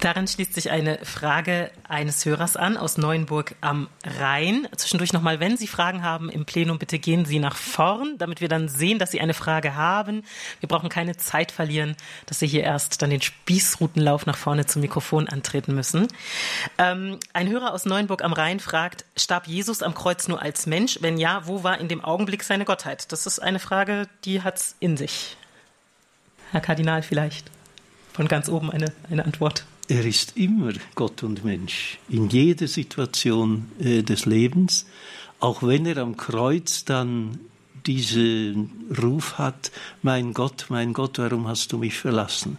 Daran schließt sich eine Frage eines Hörers an aus Neuenburg am Rhein. Zwischendurch nochmal, wenn Sie Fragen haben im Plenum, bitte gehen Sie nach vorn, damit wir dann sehen, dass Sie eine Frage haben. Wir brauchen keine Zeit verlieren, dass Sie hier erst dann den Spießrutenlauf nach vorne zum Mikrofon antreten müssen. Ähm, ein Hörer aus Neuenburg am Rhein fragt, starb Jesus am Kreuz nur als Mensch? Wenn ja, wo war in dem Augenblick seine Gottheit? Das ist eine Frage, die hat es in sich. Herr Kardinal vielleicht von ganz oben eine, eine Antwort. Er ist immer Gott und Mensch, in jeder Situation äh, des Lebens, auch wenn er am Kreuz dann diesen Ruf hat, mein Gott, mein Gott, warum hast du mich verlassen?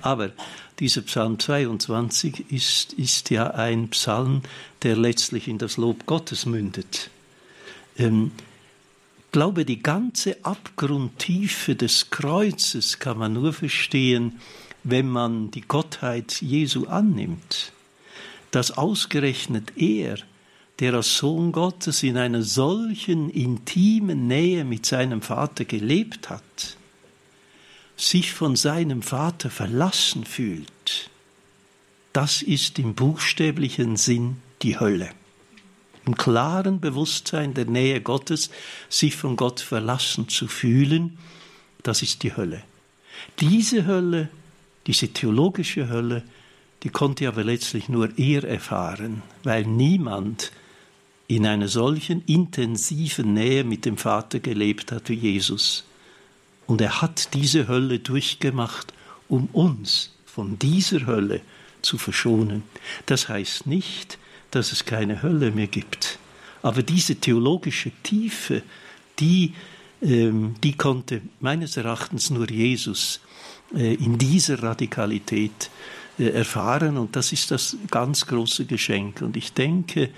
Aber dieser Psalm 22 ist, ist ja ein Psalm, der letztlich in das Lob Gottes mündet. Ähm, glaube, die ganze Abgrundtiefe des Kreuzes kann man nur verstehen, wenn man die Gottheit Jesu annimmt, dass ausgerechnet er, der als Sohn Gottes in einer solchen intimen Nähe mit seinem Vater gelebt hat, sich von seinem Vater verlassen fühlt, das ist im buchstäblichen Sinn die Hölle. Im klaren Bewusstsein der Nähe Gottes, sich von Gott verlassen zu fühlen, das ist die Hölle. Diese Hölle Diese theologische Hölle, die konnte aber letztlich nur er erfahren, weil niemand in einer solchen intensiven Nähe mit dem Vater gelebt hat wie Jesus. Und er hat diese Hölle durchgemacht, um uns von dieser Hölle zu verschonen. Das heißt nicht, dass es keine Hölle mehr gibt. Aber diese theologische Tiefe, die, ähm, die konnte meines Erachtens nur Jesus in dieser Radikalität äh, erfahren. Und das ist das ganz große Geschenk. Und ich denke,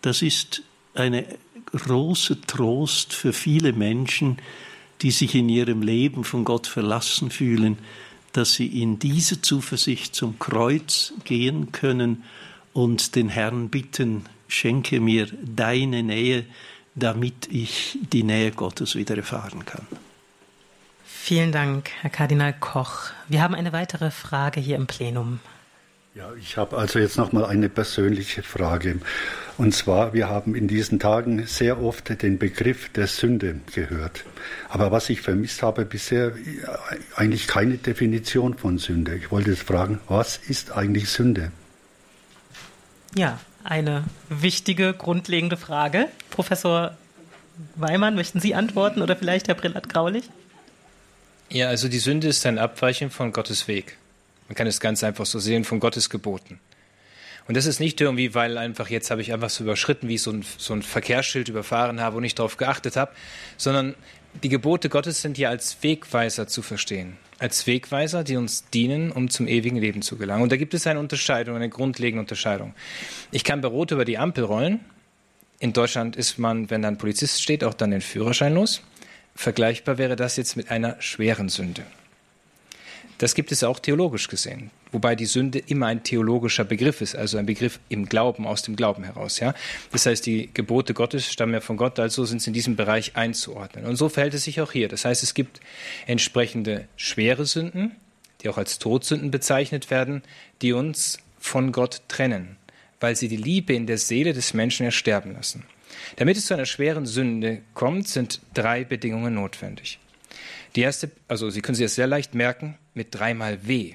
das ist eine große Trost für viele Menschen, die sich in ihrem Leben von Gott verlassen fühlen, dass sie in diese Zuversicht zum Kreuz gehen können und den Herrn bitten, schenke mir deine Nähe, damit ich die Nähe Gottes wieder erfahren kann. Vielen Dank, Herr Kardinal Koch. Wir haben eine weitere Frage hier im Plenum. Ja, ich habe also jetzt noch mal eine persönliche Frage. Und zwar, wir haben in diesen Tagen sehr oft den Begriff der Sünde gehört. Aber was ich vermisst habe bisher, eigentlich keine Definition von Sünde. Ich wollte jetzt fragen, was ist eigentlich Sünde? Ja, eine wichtige, grundlegende Frage. Professor Weimann, möchten Sie antworten oder vielleicht Herr Brillat-Graulich? Ja, also die Sünde ist ein Abweichen von Gottes Weg. Man kann es ganz einfach so sehen, von Gottes Geboten. Und das ist nicht irgendwie, weil einfach jetzt habe ich einfach so überschritten, wie ich so ein, so ein Verkehrsschild überfahren habe und nicht darauf geachtet habe, sondern die Gebote Gottes sind ja als Wegweiser zu verstehen. Als Wegweiser, die uns dienen, um zum ewigen Leben zu gelangen. Und da gibt es eine Unterscheidung, eine grundlegende Unterscheidung. Ich kann bei Rot über die Ampel rollen. In Deutschland ist man, wenn da ein Polizist steht, auch dann den Führerschein los. Vergleichbar wäre das jetzt mit einer schweren Sünde. Das gibt es auch theologisch gesehen, wobei die Sünde immer ein theologischer Begriff ist, also ein Begriff im Glauben, aus dem Glauben heraus. Ja? Das heißt, die Gebote Gottes stammen ja von Gott, also sind sie in diesem Bereich einzuordnen. Und so verhält es sich auch hier. Das heißt, es gibt entsprechende schwere Sünden, die auch als Todsünden bezeichnet werden, die uns von Gott trennen, weil sie die Liebe in der Seele des Menschen ersterben lassen. Damit es zu einer schweren Sünde kommt, sind drei Bedingungen notwendig. Die erste, also Sie können sich das sehr leicht merken, mit dreimal W.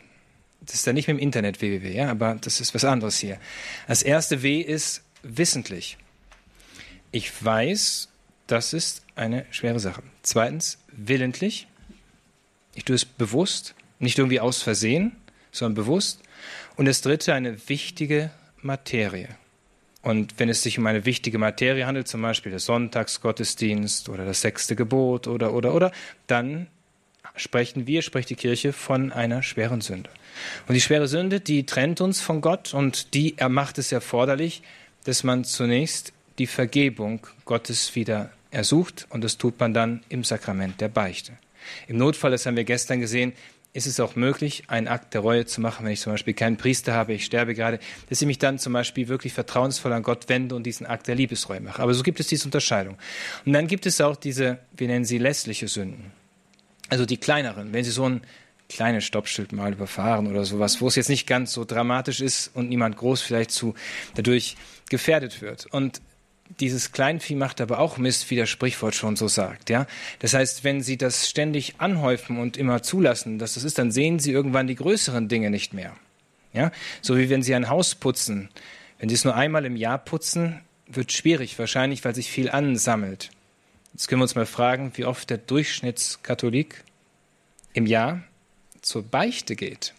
Das ist ja nicht mit dem Internet www, ja, aber das ist was anderes hier. Das erste W ist wissentlich. Ich weiß, das ist eine schwere Sache. Zweitens, willentlich. Ich tue es bewusst, nicht irgendwie aus Versehen, sondern bewusst. Und das dritte, eine wichtige Materie. Und wenn es sich um eine wichtige Materie handelt, zum Beispiel der Sonntagsgottesdienst oder das sechste Gebot oder, oder, oder, dann sprechen wir, spricht die Kirche von einer schweren Sünde. Und die schwere Sünde, die trennt uns von Gott und die macht es erforderlich, dass man zunächst die Vergebung Gottes wieder ersucht und das tut man dann im Sakrament der Beichte. Im Notfall, das haben wir gestern gesehen, ist es auch möglich, einen Akt der Reue zu machen, wenn ich zum Beispiel keinen Priester habe, ich sterbe gerade, dass ich mich dann zum Beispiel wirklich vertrauensvoll an Gott wende und diesen Akt der Liebesreue mache. Aber so gibt es diese Unterscheidung. Und dann gibt es auch diese, wir nennen sie lässliche Sünden. Also die kleineren, wenn Sie so ein kleines Stoppschild mal überfahren oder sowas, wo es jetzt nicht ganz so dramatisch ist und niemand groß vielleicht zu dadurch gefährdet wird. Und dieses Kleinvieh macht aber auch Mist, wie das Sprichwort schon so sagt, ja. Das heißt, wenn Sie das ständig anhäufen und immer zulassen, dass das ist, dann sehen Sie irgendwann die größeren Dinge nicht mehr. Ja, so wie wenn Sie ein Haus putzen. Wenn Sie es nur einmal im Jahr putzen, wird schwierig, wahrscheinlich, weil sich viel ansammelt. Jetzt können wir uns mal fragen, wie oft der Durchschnittskatholik im Jahr zur Beichte geht.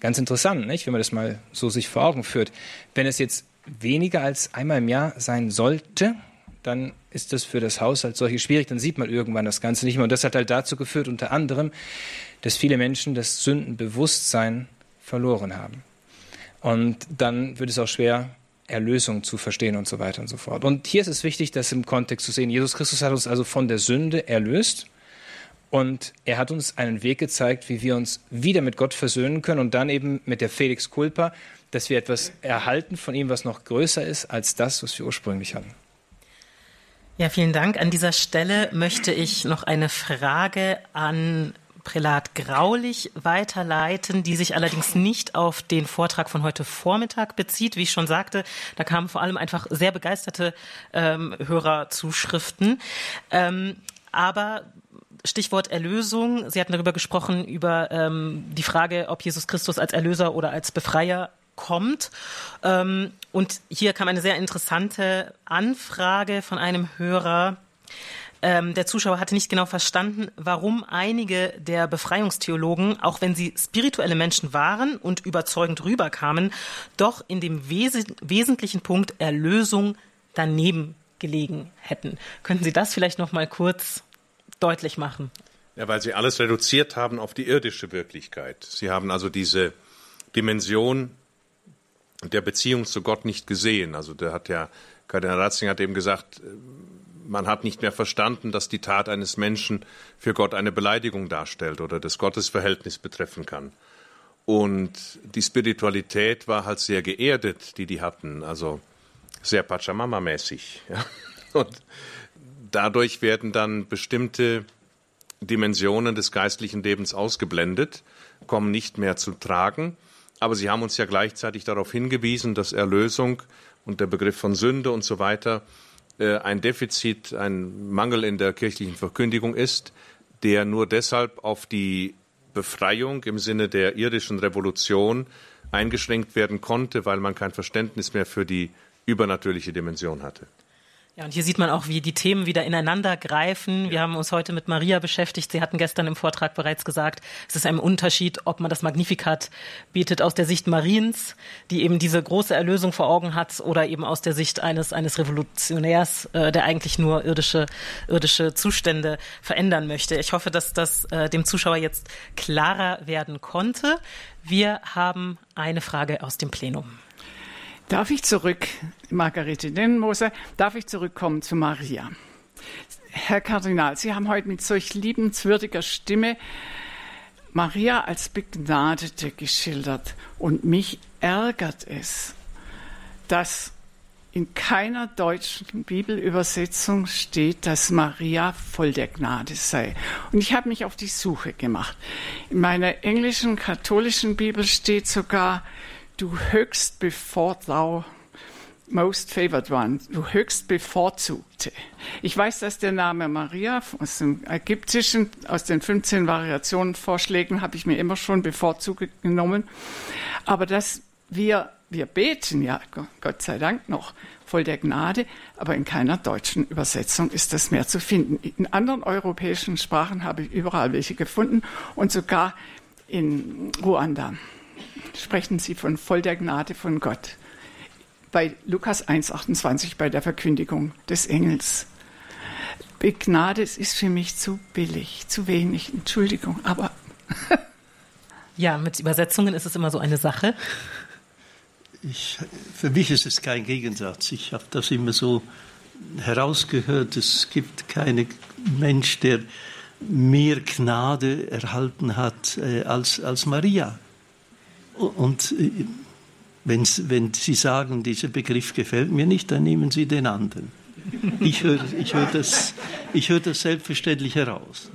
Ganz interessant, nicht? wenn man das mal so sich vor Augen führt. Wenn es jetzt weniger als einmal im Jahr sein sollte, dann ist das für das Haus als solches schwierig. Dann sieht man irgendwann das Ganze nicht mehr. Und das hat halt dazu geführt, unter anderem, dass viele Menschen das Sündenbewusstsein verloren haben. Und dann wird es auch schwer, Erlösung zu verstehen und so weiter und so fort. Und hier ist es wichtig, das im Kontext zu sehen. Jesus Christus hat uns also von der Sünde erlöst und er hat uns einen Weg gezeigt, wie wir uns wieder mit Gott versöhnen können und dann eben mit der Felix Culpa, dass wir etwas erhalten von ihm, was noch größer ist als das, was wir ursprünglich hatten. Ja, vielen Dank. An dieser Stelle möchte ich noch eine Frage an Prälat Graulich weiterleiten, die sich allerdings nicht auf den Vortrag von heute Vormittag bezieht. Wie ich schon sagte, da kamen vor allem einfach sehr begeisterte ähm, Hörerzuschriften. Ähm, aber Stichwort Erlösung. Sie hatten darüber gesprochen, über ähm, die Frage, ob Jesus Christus als Erlöser oder als Befreier kommt. Ähm, und hier kam eine sehr interessante Anfrage von einem Hörer. Ähm, der Zuschauer hatte nicht genau verstanden, warum einige der Befreiungstheologen, auch wenn sie spirituelle Menschen waren und überzeugend rüberkamen, doch in dem wes wesentlichen Punkt Erlösung daneben gelegen hätten. Könnten Sie das vielleicht noch mal kurz deutlich machen? Ja, weil Sie alles reduziert haben auf die irdische Wirklichkeit. Sie haben also diese Dimension der Beziehung zu Gott nicht gesehen. Also der hat ja, Kardinal Ratzinger hat eben gesagt, man hat nicht mehr verstanden, dass die Tat eines Menschen für Gott eine Beleidigung darstellt oder das Gottesverhältnis betreffen kann. Und die Spiritualität war halt sehr geerdet, die die hatten, also sehr Pachamama-mäßig. Und dadurch werden dann bestimmte Dimensionen des geistlichen Lebens ausgeblendet, kommen nicht mehr zu tragen. Aber Sie haben uns ja gleichzeitig darauf hingewiesen, dass Erlösung und der Begriff von Sünde und so weiter äh, ein Defizit, ein Mangel in der kirchlichen Verkündigung ist, der nur deshalb auf die Befreiung im Sinne der irdischen Revolution eingeschränkt werden konnte, weil man kein Verständnis mehr für die übernatürliche Dimension hatte. Ja, und hier sieht man auch, wie die Themen wieder ineinander greifen. Wir haben uns heute mit Maria beschäftigt. Sie hatten gestern im Vortrag bereits gesagt, es ist ein Unterschied, ob man das Magnificat bietet aus der Sicht Mariens, die eben diese große Erlösung vor Augen hat, oder eben aus der Sicht eines, eines Revolutionärs, äh, der eigentlich nur irdische, irdische Zustände verändern möchte. Ich hoffe, dass das äh, dem Zuschauer jetzt klarer werden konnte. Wir haben eine Frage aus dem Plenum. Darf ich zurück, Margarete Dennenmoser, darf ich zurückkommen zu Maria? Herr Kardinal, Sie haben heute mit solch liebenswürdiger Stimme Maria als Begnadete geschildert. Und mich ärgert es, dass in keiner deutschen Bibelübersetzung steht, dass Maria voll der Gnade sei. Und ich habe mich auf die Suche gemacht. In meiner englischen katholischen Bibel steht sogar, du höchst bevor thou most favored one, du höchst bevorzugte. Ich weiß, dass der Name Maria aus dem ägyptischen, aus den 15 Variationenvorschlägen habe ich mir immer schon bevorzugt genommen. Aber dass wir, wir beten ja, Gott sei Dank noch, voll der Gnade, aber in keiner deutschen Übersetzung ist das mehr zu finden. In anderen europäischen Sprachen habe ich überall welche gefunden und sogar in Ruanda sprechen sie von voll der Gnade von Gott. Bei Lukas 1,28 bei der Verkündigung des Engels. Begnade ist für mich zu billig, zu wenig, Entschuldigung, aber. ja, mit Übersetzungen ist es immer so eine Sache. Ich, für mich ist es kein Gegensatz. Ich habe das immer so herausgehört. Es gibt keinen Mensch, der mehr Gnade erhalten hat äh, als, als Maria. Und äh, wenn, wenn Sie sagen, dieser Begriff gefällt mir nicht, dann nehmen Sie den anderen. Ich höre ich hör das, hör das selbstverständlich heraus.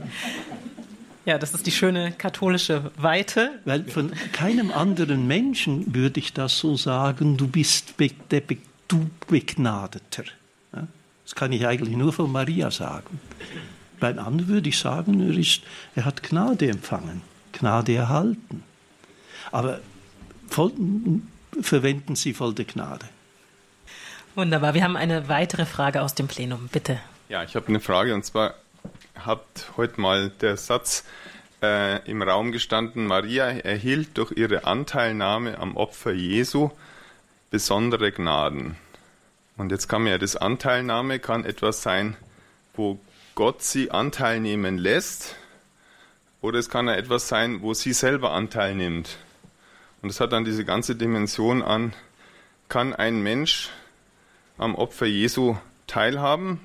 Ja, das ist die schöne katholische Weite. Weil von keinem anderen Menschen würde ich das so sagen, du bist be, der be, du Begnadeter. Das kann ich eigentlich nur von Maria sagen. Beim anderen würde ich sagen, er, ist, er hat Gnade empfangen, Gnade erhalten. Aber verwenden Sie voll der Gnade. Wunderbar. Wir haben eine weitere Frage aus dem Plenum. Bitte. Ja, ich habe eine Frage und zwar hat heute mal der Satz äh, im Raum gestanden, Maria erhielt durch ihre Anteilnahme am Opfer Jesu besondere Gnaden. Und jetzt kann mir ja das Anteilnahme kann etwas sein, wo Gott sie Anteil nehmen lässt, oder es kann ja etwas sein, wo sie selber Anteil nimmt. Und es hat dann diese ganze Dimension an, kann ein Mensch am Opfer Jesu teilhaben?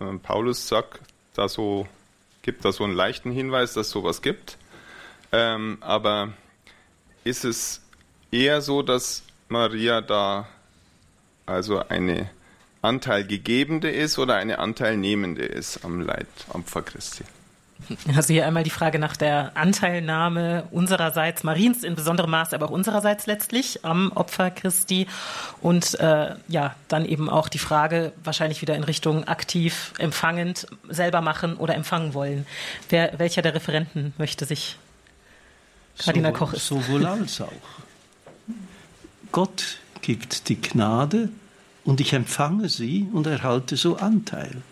Ähm, Paulus sagt da so, gibt da so einen leichten Hinweis, dass es sowas gibt. Ähm, aber ist es eher so, dass Maria da also eine Anteilgegebende ist oder eine Anteilnehmende ist am Leid, am Opfer Christi? Also hier einmal die Frage nach der Anteilnahme unsererseits, Mariens in besonderem Maß, aber auch unsererseits letztlich am Opfer Christi. Und äh, ja, dann eben auch die Frage wahrscheinlich wieder in Richtung aktiv, empfangend, selber machen oder empfangen wollen. Wer, welcher der Referenten möchte sich Kardinal Koch ist? Sowohl als auch. Gott gibt die Gnade und ich empfange sie und erhalte so Anteil.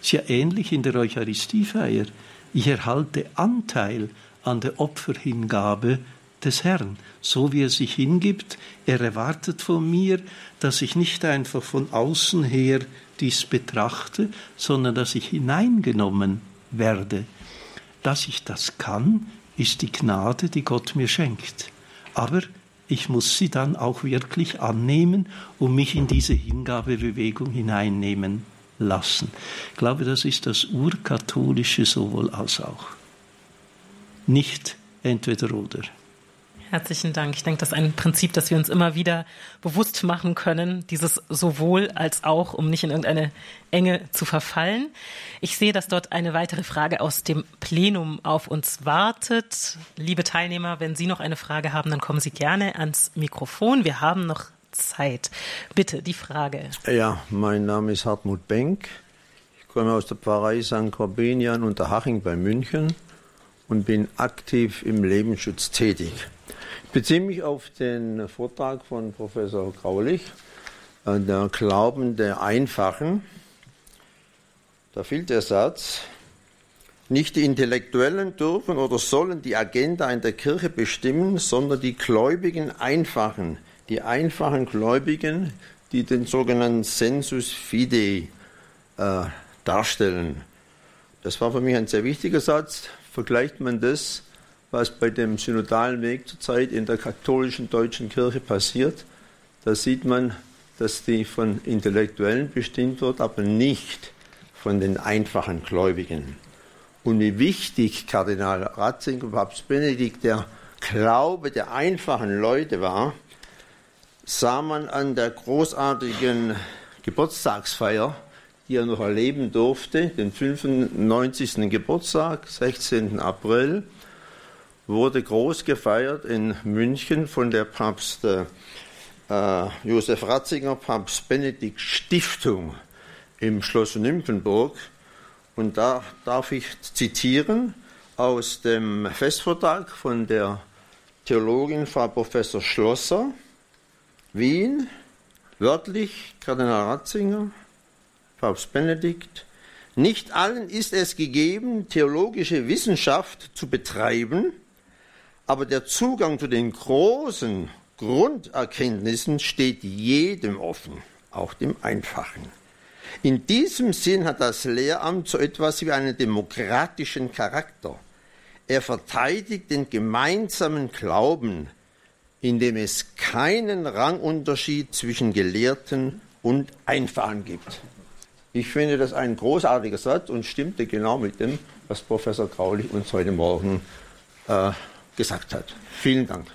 Ist ja ähnlich in der Eucharistiefeier. Ich erhalte Anteil an der Opferhingabe des Herrn, so wie er sich hingibt. Er erwartet von mir, dass ich nicht einfach von außen her dies betrachte, sondern dass ich hineingenommen werde. Dass ich das kann, ist die Gnade, die Gott mir schenkt. Aber ich muss sie dann auch wirklich annehmen und mich in diese Hingabebewegung hineinnehmen lassen. Ich glaube, das ist das urkatholische sowohl als auch. Nicht entweder oder. Herzlichen Dank. Ich denke, das ist ein Prinzip, das wir uns immer wieder bewusst machen können, dieses sowohl als auch, um nicht in irgendeine Enge zu verfallen. Ich sehe, dass dort eine weitere Frage aus dem Plenum auf uns wartet. Liebe Teilnehmer, wenn Sie noch eine Frage haben, dann kommen Sie gerne ans Mikrofon. Wir haben noch Zeit. Bitte, die Frage. Ja, mein Name ist Hartmut Benk. Ich komme aus der Pfarrei St. Corbinian unter Haching bei München und bin aktiv im Lebensschutz tätig. Ich beziehe mich auf den Vortrag von Professor Graulich, äh, der Glauben der Einfachen. Da fehlt der Satz, nicht die Intellektuellen dürfen oder sollen die Agenda in der Kirche bestimmen, sondern die gläubigen Einfachen, die einfachen Gläubigen, die den sogenannten Sensus Fidei äh, darstellen. Das war für mich ein sehr wichtiger Satz. Vergleicht man das, was bei dem synodalen Weg zurzeit in der katholischen deutschen Kirche passiert, da sieht man, dass die von Intellektuellen bestimmt wird, aber nicht von den einfachen Gläubigen. Und wie wichtig Kardinal Ratzinger, Papst Benedikt, der Glaube der einfachen Leute war, sah man an der großartigen Geburtstagsfeier, die er noch erleben durfte, den 95. Geburtstag, 16. April, wurde groß gefeiert in München von der Papst äh, Josef Ratzinger, Papst Benedikt Stiftung im Schloss Nymphenburg. Und da darf ich zitieren aus dem Festvortrag von der Theologin Frau Professor Schlosser, Wien, wörtlich Kardinal Ratzinger, Papst Benedikt, nicht allen ist es gegeben, theologische Wissenschaft zu betreiben, aber der Zugang zu den großen Grunderkenntnissen steht jedem offen, auch dem Einfachen. In diesem Sinn hat das Lehramt so etwas wie einen demokratischen Charakter. Er verteidigt den gemeinsamen Glauben, indem es keinen Rangunterschied zwischen Gelehrten und Einfachen gibt. Ich finde das ein großartiger Satz und stimmte genau mit dem, was Professor Graulich uns heute Morgen äh, gesagt hat. Vielen Dank.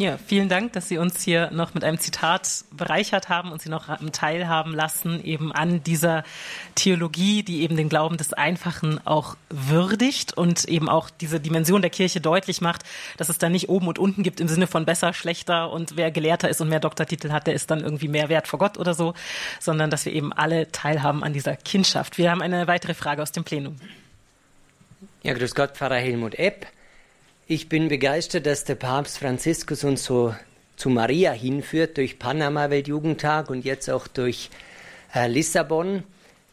Ja, vielen Dank, dass Sie uns hier noch mit einem Zitat bereichert haben und Sie noch teilhaben lassen eben an dieser Theologie, die eben den Glauben des Einfachen auch würdigt und eben auch diese Dimension der Kirche deutlich macht, dass es da nicht oben und unten gibt im Sinne von besser, schlechter und wer gelehrter ist und mehr Doktortitel hat, der ist dann irgendwie mehr wert vor Gott oder so, sondern dass wir eben alle teilhaben an dieser Kindschaft. Wir haben eine weitere Frage aus dem Plenum. Ja, grüß Gott, Pfarrer Helmut Epp. Ich bin begeistert, dass der Papst Franziskus uns so zu Maria hinführt durch Panama Weltjugendtag und jetzt auch durch äh, Lissabon,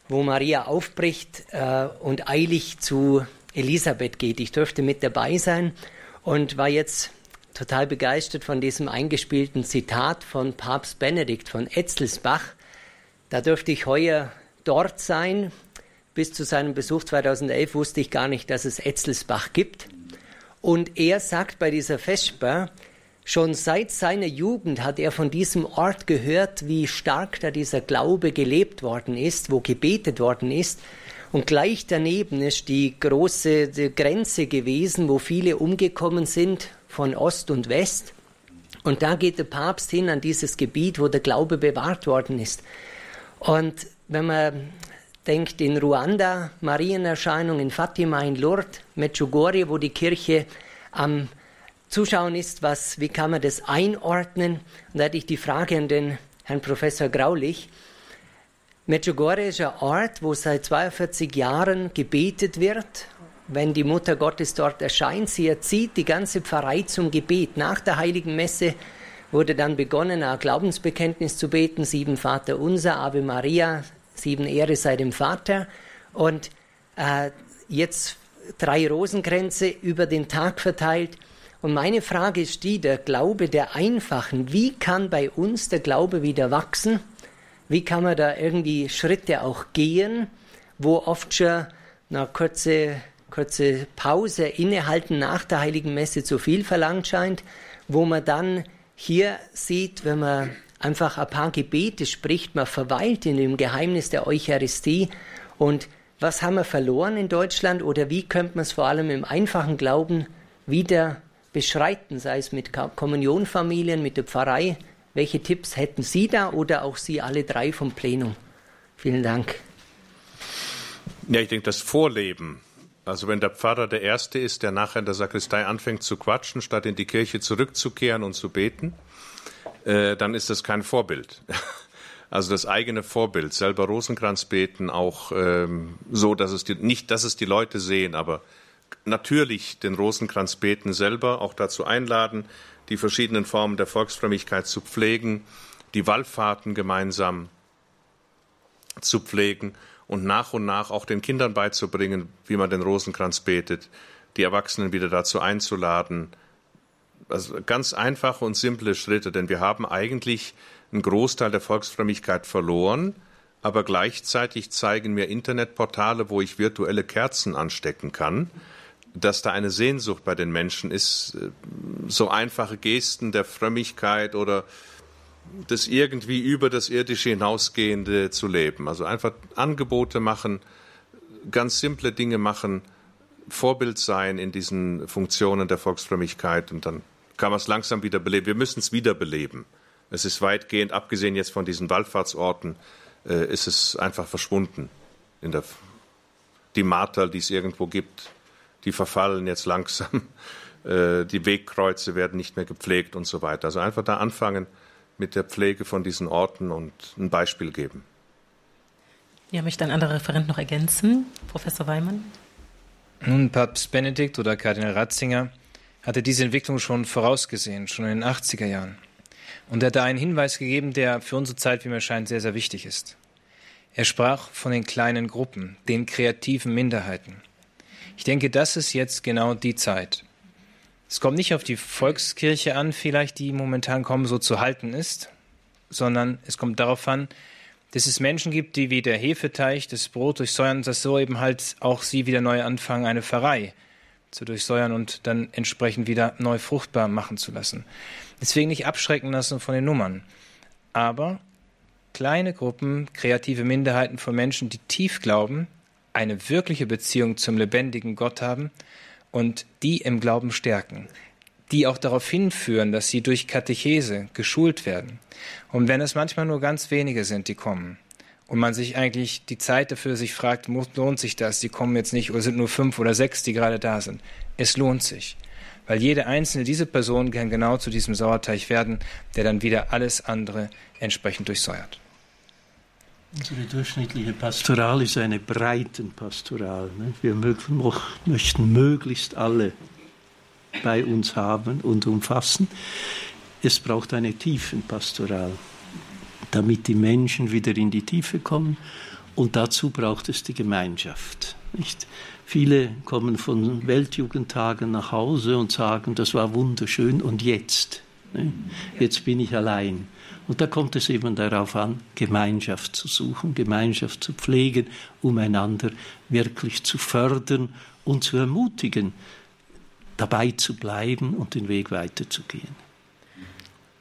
wo Maria aufbricht äh, und eilig zu Elisabeth geht. Ich durfte mit dabei sein und war jetzt total begeistert von diesem eingespielten Zitat von Papst Benedikt von Etzelsbach. Da durfte ich heuer dort sein. Bis zu seinem Besuch 2011 wusste ich gar nicht, dass es Etzelsbach gibt. Und er sagt bei dieser Vesper, schon seit seiner Jugend hat er von diesem Ort gehört, wie stark da dieser Glaube gelebt worden ist, wo gebetet worden ist. Und gleich daneben ist die große Grenze gewesen, wo viele umgekommen sind von Ost und West. Und da geht der Papst hin an dieses Gebiet, wo der Glaube bewahrt worden ist. Und wenn man denkt in Ruanda, Marienerscheinung in Fatima, in Lourdes, Medjugorje, wo die Kirche am Zuschauen ist, was, wie kann man das einordnen? Und da hatte ich die Frage an den Herrn Professor Graulich. Medjugorje ist ein Ort, wo seit 42 Jahren gebetet wird. Wenn die Mutter Gottes dort erscheint, sie erzieht die ganze Pfarrei zum Gebet. Nach der Heiligen Messe wurde dann begonnen, ein Glaubensbekenntnis zu beten, sieben Vater Unser, Ave Maria, sieben Ehre sei dem Vater. Und äh, jetzt drei Rosenkränze über den Tag verteilt. Und meine Frage ist die, der Glaube der Einfachen, wie kann bei uns der Glaube wieder wachsen? Wie kann man da irgendwie Schritte auch gehen, wo oft schon eine kurze, kurze Pause innehalten nach der Heiligen Messe zu viel verlangt scheint, wo man dann hier sieht, wenn man einfach ein paar Gebete spricht, man verweilt in dem Geheimnis der Eucharistie und was haben wir verloren in Deutschland oder wie könnte man es vor allem im einfachen Glauben wieder beschreiten, sei es mit Kommunionfamilien, mit der Pfarrei, welche Tipps hätten Sie da oder auch Sie alle drei vom Plenum? Vielen Dank. Ja, ich denke, das Vorleben. Also wenn der Pfarrer der Erste ist, der nachher in der Sakristei anfängt zu quatschen, statt in die Kirche zurückzukehren und zu beten, äh, dann ist das kein Vorbild. Also das eigene Vorbild, selber Rosenkranz beten, auch ähm, so, dass es die, nicht, dass es die Leute sehen, aber natürlich den Rosenkranz beten selber, auch dazu einladen, die verschiedenen Formen der Volksfrömmigkeit zu pflegen, die Wallfahrten gemeinsam zu pflegen und nach und nach auch den Kindern beizubringen, wie man den Rosenkranz betet, die Erwachsenen wieder dazu einzuladen. Also ganz einfache und simple Schritte, denn wir haben eigentlich einen Großteil der Volksfrömmigkeit verloren, aber gleichzeitig zeigen mir Internetportale, wo ich virtuelle Kerzen anstecken kann, dass da eine Sehnsucht bei den Menschen ist, äh, so einfache Gesten der Frömmigkeit oder das irgendwie über das Irdische hinausgehende zu leben. Also einfach Angebote machen, ganz simple Dinge machen, Vorbild sein in diesen Funktionen der Volksfrömmigkeit und dann kann man es langsam wieder beleben. Wir müssen es wiederbeleben. Es ist weitgehend, abgesehen jetzt von diesen Wallfahrtsorten, äh, ist es einfach verschwunden. In der, die Marter, die es irgendwo gibt, die verfallen jetzt langsam. Äh, die Wegkreuze werden nicht mehr gepflegt und so weiter. Also einfach da anfangen mit der Pflege von diesen Orten und ein Beispiel geben. Ja, möchte ein anderer Referent noch ergänzen? Professor Weimann? Nun, Papst Benedikt oder Kardinal Ratzinger hatte diese Entwicklung schon vorausgesehen, schon in den 80er Jahren. Und er hat da einen Hinweis gegeben, der für unsere Zeit, wie mir scheint, sehr, sehr wichtig ist. Er sprach von den kleinen Gruppen, den kreativen Minderheiten. Ich denke, das ist jetzt genau die Zeit. Es kommt nicht auf die Volkskirche an, vielleicht die momentan kommen, so zu halten ist, sondern es kommt darauf an, dass es Menschen gibt, die wie der Hefeteich das Brot durchsäuern, dass so eben halt auch sie wieder neu anfangen, eine Pfarrei zu durchsäuern und dann entsprechend wieder neu fruchtbar machen zu lassen. Deswegen nicht abschrecken lassen von den Nummern. Aber kleine Gruppen, kreative Minderheiten von Menschen, die tief glauben, eine wirkliche Beziehung zum lebendigen Gott haben und die im Glauben stärken, die auch darauf hinführen, dass sie durch Katechese geschult werden. Und wenn es manchmal nur ganz wenige sind, die kommen, und man sich eigentlich die Zeit dafür sich fragt, lohnt sich das? Die kommen jetzt nicht oder sind nur fünf oder sechs, die gerade da sind. Es lohnt sich. Weil jede einzelne dieser Personen kann genau zu diesem Sauerteig werden, der dann wieder alles andere entsprechend durchsäuert. Unsere durchschnittliche Pastoral ist eine Breitenpastoral. Ne? Wir möchten möglichst alle bei uns haben und umfassen. Es braucht eine Tiefenpastoral, damit die Menschen wieder in die Tiefe kommen. Und dazu braucht es die Gemeinschaft. Nicht? Viele kommen von Weltjugendtagen nach Hause und sagen, das war wunderschön und jetzt? Ne? Jetzt bin ich allein. Und da kommt es eben darauf an, Gemeinschaft zu suchen, Gemeinschaft zu pflegen, um einander wirklich zu fördern und zu ermutigen, dabei zu bleiben und den Weg weiterzugehen.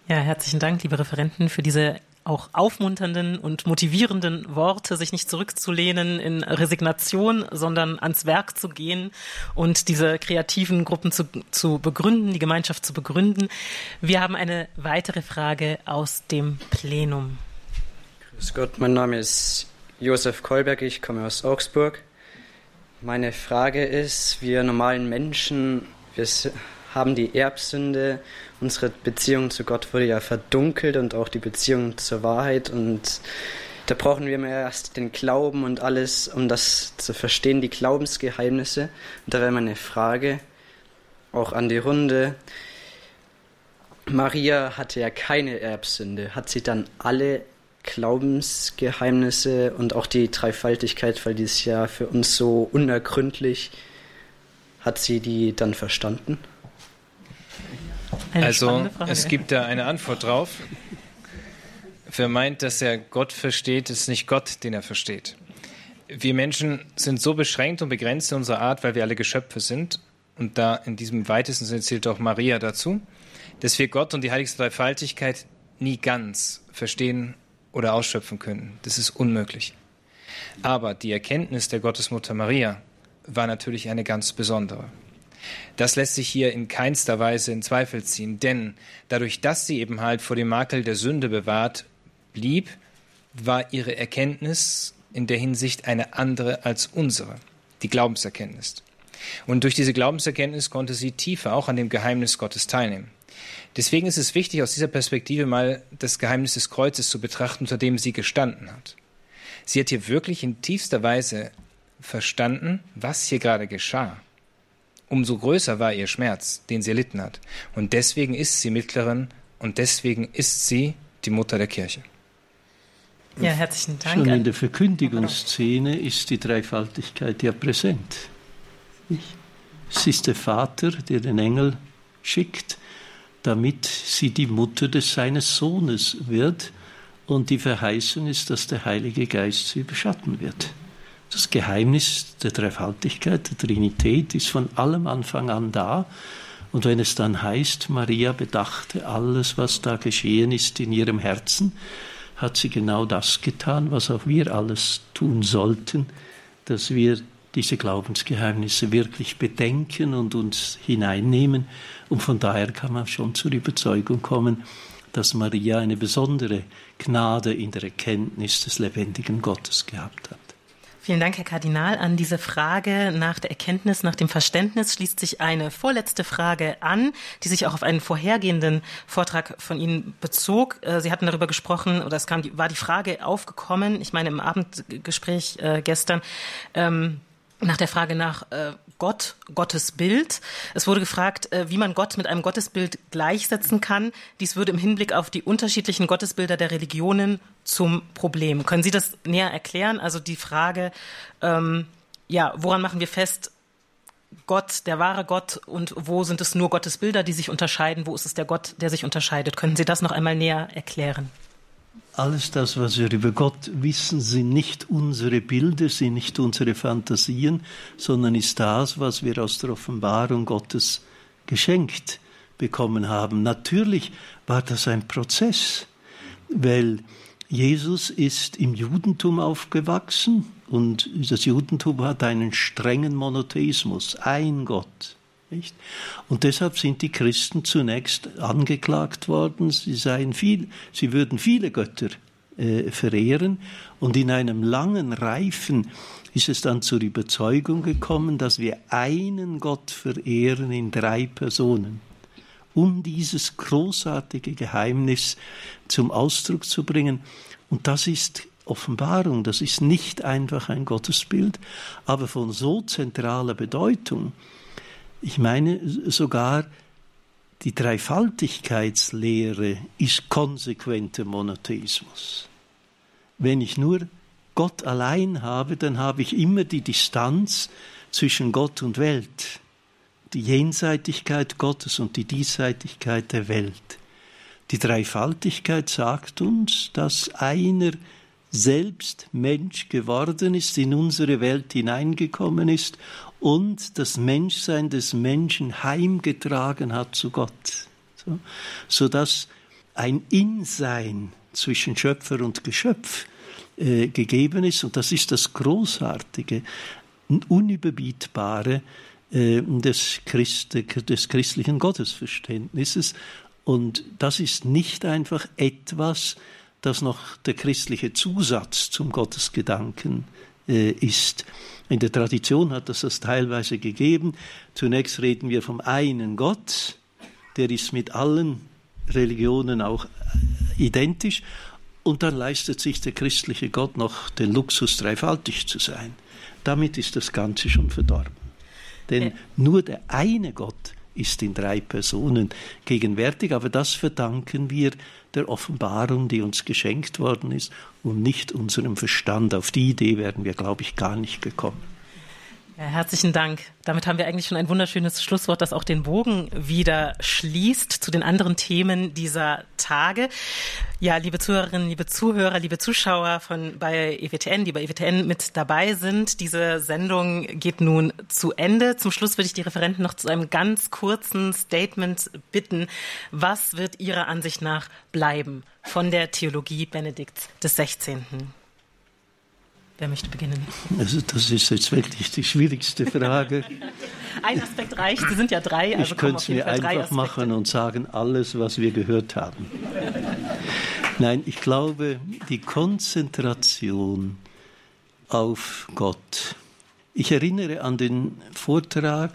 Ja, herzlichen Dank, liebe Referenten, für diese auch aufmunternden und motivierenden Worte, sich nicht zurückzulehnen in Resignation, sondern ans Werk zu gehen und diese kreativen Gruppen zu, zu begründen, die Gemeinschaft zu begründen. Wir haben eine weitere Frage aus dem Plenum. Grüß Gott, mein Name ist Josef Kolberg, ich komme aus Augsburg. Meine Frage ist, wir normalen Menschen, wir haben die Erbsünde, unsere Beziehung zu Gott wurde ja verdunkelt und auch die Beziehung zur Wahrheit und da brauchen wir erst den Glauben und alles, um das zu verstehen, die Glaubensgeheimnisse. Und da wäre meine Frage auch an die Runde. Maria hatte ja keine Erbsünde. Hat sie dann alle Glaubensgeheimnisse und auch die Dreifaltigkeit, weil die ist ja für uns so unergründlich, hat sie die dann verstanden? Eine also es gibt da eine Antwort drauf. Wer meint, dass er Gott versteht, ist nicht Gott, den er versteht. Wir Menschen sind so beschränkt und begrenzt in unserer Art, weil wir alle Geschöpfe sind. Und da in diesem weitesten Sinne zählt auch Maria dazu, dass wir Gott und die heiligste Dreifaltigkeit nie ganz verstehen oder ausschöpfen können. Das ist unmöglich. Aber die Erkenntnis der Gottesmutter Maria war natürlich eine ganz besondere. Das lässt sich hier in keinster Weise in Zweifel ziehen, denn dadurch, dass sie eben halt vor dem Makel der Sünde bewahrt blieb, war ihre Erkenntnis in der Hinsicht eine andere als unsere, die Glaubenserkenntnis. Und durch diese Glaubenserkenntnis konnte sie tiefer auch an dem Geheimnis Gottes teilnehmen. Deswegen ist es wichtig, aus dieser Perspektive mal das Geheimnis des Kreuzes zu betrachten, unter dem sie gestanden hat. Sie hat hier wirklich in tiefster Weise verstanden, was hier gerade geschah umso größer war ihr Schmerz, den sie erlitten hat. Und deswegen ist sie Mittlerin und deswegen ist sie die Mutter der Kirche. Ja, herzlichen Dank. Schon in der Verkündigungsszene ist die Dreifaltigkeit ja präsent. Es ist der Vater, der den Engel schickt, damit sie die Mutter des seines Sohnes wird. Und die Verheißung ist, dass der Heilige Geist sie überschatten wird. Das Geheimnis der Dreifaltigkeit, der Trinität ist von allem Anfang an da. Und wenn es dann heißt, Maria bedachte alles, was da geschehen ist in ihrem Herzen, hat sie genau das getan, was auch wir alles tun sollten, dass wir diese Glaubensgeheimnisse wirklich bedenken und uns hineinnehmen. Und von daher kann man schon zur Überzeugung kommen, dass Maria eine besondere Gnade in der Erkenntnis des lebendigen Gottes gehabt hat. Vielen Dank, Herr Kardinal. An diese Frage nach der Erkenntnis, nach dem Verständnis schließt sich eine vorletzte Frage an, die sich auch auf einen vorhergehenden Vortrag von Ihnen bezog. Äh, Sie hatten darüber gesprochen, oder es kam, war die Frage aufgekommen, ich meine im Abendgespräch äh, gestern, ähm, nach der Frage nach äh, Gott, Gottes Bild. Es wurde gefragt, äh, wie man Gott mit einem Gottesbild gleichsetzen kann. Dies würde im Hinblick auf die unterschiedlichen Gottesbilder der Religionen zum Problem. Können Sie das näher erklären? Also die Frage, ähm, ja, woran machen wir fest, Gott, der wahre Gott und wo sind es nur Gottesbilder, die sich unterscheiden? Wo ist es der Gott, der sich unterscheidet? Können Sie das noch einmal näher erklären? Alles das, was wir über Gott wissen, sind nicht unsere Bilder, sind nicht unsere Fantasien, sondern ist das, was wir aus der Offenbarung Gottes geschenkt bekommen haben. Natürlich war das ein Prozess, weil Jesus ist im Judentum aufgewachsen und das Judentum hat einen strengen Monotheismus, ein Gott. Nicht? Und deshalb sind die Christen zunächst angeklagt worden, sie seien viel, sie würden viele Götter äh, verehren. Und in einem langen Reifen ist es dann zur Überzeugung gekommen, dass wir einen Gott verehren in drei Personen, um dieses großartige Geheimnis zum Ausdruck zu bringen. Und das ist Offenbarung, das ist nicht einfach ein Gottesbild, aber von so zentraler Bedeutung, ich meine sogar, die Dreifaltigkeitslehre ist konsequenter Monotheismus. Wenn ich nur Gott allein habe, dann habe ich immer die Distanz zwischen Gott und Welt, die Jenseitigkeit Gottes und die Diesseitigkeit der Welt. Die Dreifaltigkeit sagt uns, dass einer selbst Mensch geworden ist, in unsere Welt hineingekommen ist und das Menschsein des Menschen heimgetragen hat zu Gott, so, so dass ein Insein zwischen Schöpfer und Geschöpf äh, gegeben ist und das ist das Großartige Unüberbietbare äh, des, Christ, des christlichen Gottesverständnisses. Und das ist nicht einfach etwas, das noch der christliche Zusatz zum Gottesgedanken äh, ist. In der Tradition hat es das teilweise gegeben. Zunächst reden wir vom einen Gott, der ist mit allen Religionen auch identisch. Und dann leistet sich der christliche Gott noch den Luxus, dreifaltig zu sein. Damit ist das Ganze schon verdorben. Denn ja. nur der eine Gott ist in drei Personen gegenwärtig, aber das verdanken wir der Offenbarung, die uns geschenkt worden ist und nicht unserem Verstand. Auf die Idee wären wir, glaube ich, gar nicht gekommen. Ja, herzlichen Dank. Damit haben wir eigentlich schon ein wunderschönes Schlusswort, das auch den Bogen wieder schließt zu den anderen Themen dieser Tage. Ja, liebe Zuhörerinnen, liebe Zuhörer, liebe Zuschauer von bei EWTN, die bei EWTN mit dabei sind, diese Sendung geht nun zu Ende. Zum Schluss würde ich die Referenten noch zu einem ganz kurzen Statement bitten. Was wird Ihrer Ansicht nach bleiben von der Theologie Benedikts des 16.? Wer möchte beginnen? Also das ist jetzt wirklich die schwierigste Frage. Ein Aspekt reicht, Sie sind ja drei. Also ich könnte es mir einfach machen und sagen, alles, was wir gehört haben. Nein, ich glaube, die Konzentration auf Gott. Ich erinnere an den Vortrag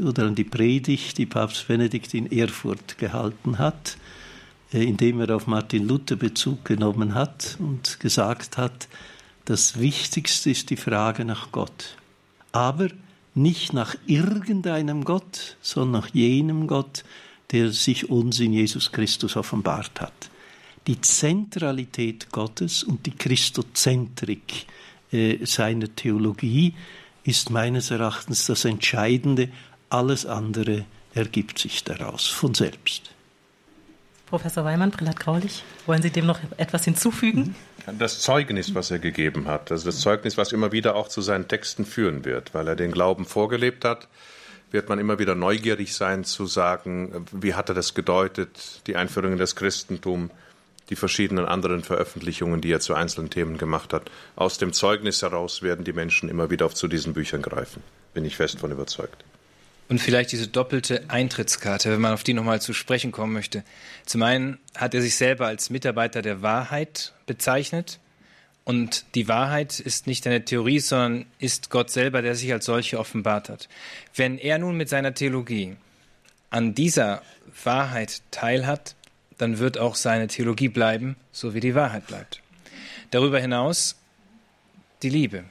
oder an die Predigt, die Papst Benedikt in Erfurt gehalten hat, äh, indem er auf Martin Luther Bezug genommen hat und gesagt hat, das Wichtigste ist die Frage nach Gott. Aber nicht nach irgendeinem Gott, sondern nach jenem Gott, der sich uns in Jesus Christus offenbart hat. Die Zentralität Gottes und die Christozentrik äh, seiner Theologie ist meines Erachtens das Entscheidende. Alles andere ergibt sich daraus von selbst. Professor Weimann, Prälat Graulich, wollen Sie dem noch etwas hinzufügen? Das Zeugnis, was er gegeben hat, also das Zeugnis, was immer wieder auch zu seinen Texten führen wird, weil er den Glauben vorgelebt hat, wird man immer wieder neugierig sein zu sagen, wie hat er das gedeutet, die Einführung in das Christentum, die verschiedenen anderen Veröffentlichungen, die er zu einzelnen Themen gemacht hat. Aus dem Zeugnis heraus werden die Menschen immer wieder zu diesen Büchern greifen. Bin ich fest von überzeugt. Und vielleicht diese doppelte Eintrittskarte, wenn man auf die nochmal zu sprechen kommen möchte. Zum einen hat er sich selber als Mitarbeiter der Wahrheit bezeichnet. Und die Wahrheit ist nicht eine Theorie, sondern ist Gott selber, der sich als solche offenbart hat. Wenn er nun mit seiner Theologie an dieser Wahrheit teilhat, dann wird auch seine Theologie bleiben, so wie die Wahrheit bleibt. Darüber hinaus die Liebe.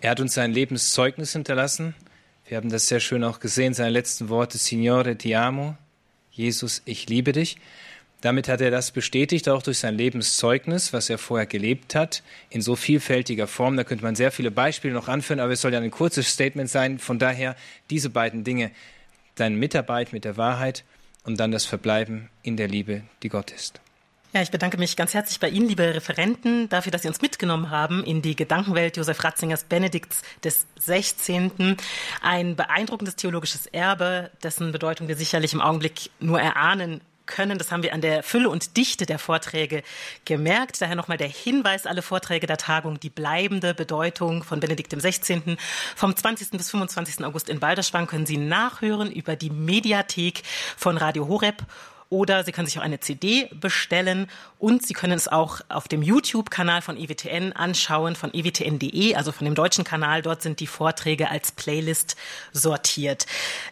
Er hat uns sein Lebenszeugnis hinterlassen, wir haben das sehr schön auch gesehen, seine letzten Worte, Signore ti amo, Jesus, ich liebe dich. Damit hat er das bestätigt, auch durch sein Lebenszeugnis, was er vorher gelebt hat, in so vielfältiger Form. Da könnte man sehr viele Beispiele noch anführen, aber es soll ja ein kurzes Statement sein. Von daher diese beiden Dinge, deine Mitarbeit mit der Wahrheit und dann das Verbleiben in der Liebe, die Gott ist. Ja, ich bedanke mich ganz herzlich bei Ihnen, liebe Referenten, dafür, dass Sie uns mitgenommen haben in die Gedankenwelt Josef Ratzingers Benedikts des 16. Ein beeindruckendes theologisches Erbe, dessen Bedeutung wir sicherlich im Augenblick nur erahnen können. Das haben wir an der Fülle und Dichte der Vorträge gemerkt. Daher nochmal der Hinweis, alle Vorträge der Tagung, die bleibende Bedeutung von Benedikt XVI. Vom 20. bis 25. August in Balderschwang können Sie nachhören über die Mediathek von Radio Horeb oder Sie können sich auch eine CD bestellen und Sie können es auch auf dem YouTube-Kanal von EWTN anschauen, von ewtn.de, also von dem deutschen Kanal. Dort sind die Vorträge als Playlist sortiert.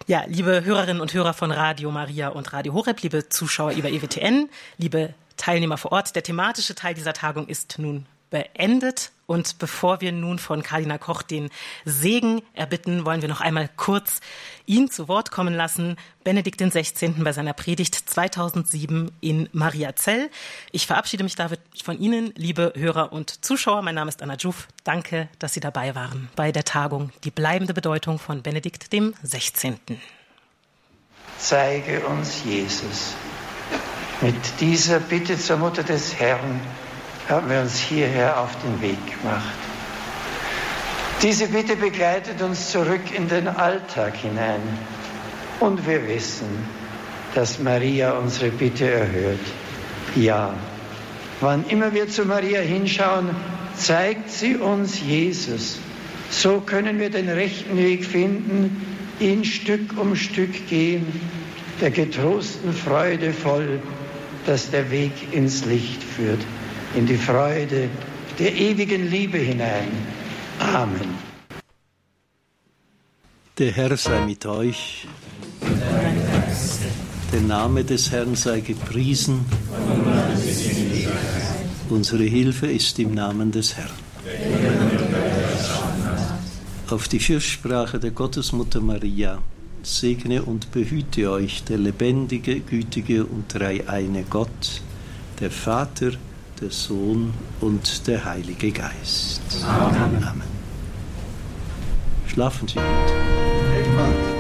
Ja, liebe Hörerinnen und Hörer von Radio Maria und Radio Horeb, liebe Zuschauer über EWTN, liebe Teilnehmer vor Ort, der thematische Teil dieser Tagung ist nun beendet. Und bevor wir nun von Kardinal Koch den Segen erbitten, wollen wir noch einmal kurz ihn zu Wort kommen lassen. Benedikt XVI. bei seiner Predigt 2007 in Mariazell. Ich verabschiede mich damit von Ihnen, liebe Hörer und Zuschauer. Mein Name ist Anna Juf. Danke, dass Sie dabei waren bei der Tagung Die bleibende Bedeutung von Benedikt XVI. Zeige uns Jesus. Mit dieser Bitte zur Mutter des Herrn haben wir uns hierher auf den Weg gemacht. Diese Bitte begleitet uns zurück in den Alltag hinein. Und wir wissen, dass Maria unsere Bitte erhört. Ja, wann immer wir zu Maria hinschauen, zeigt sie uns Jesus. So können wir den rechten Weg finden, ihn Stück um Stück gehen, der getrosten Freude voll, dass der Weg ins Licht führt. In die Freude der ewigen Liebe hinein. Amen. Der Herr sei mit euch. Der Name des Herrn sei gepriesen. Unsere Hilfe ist im Namen des Herrn. Auf die Fürsprache der Gottesmutter Maria segne und behüte euch der lebendige, gütige und dreieine Gott, der Vater, der Sohn und der Heilige Geist. Amen. Amen. Schlafen Sie gut.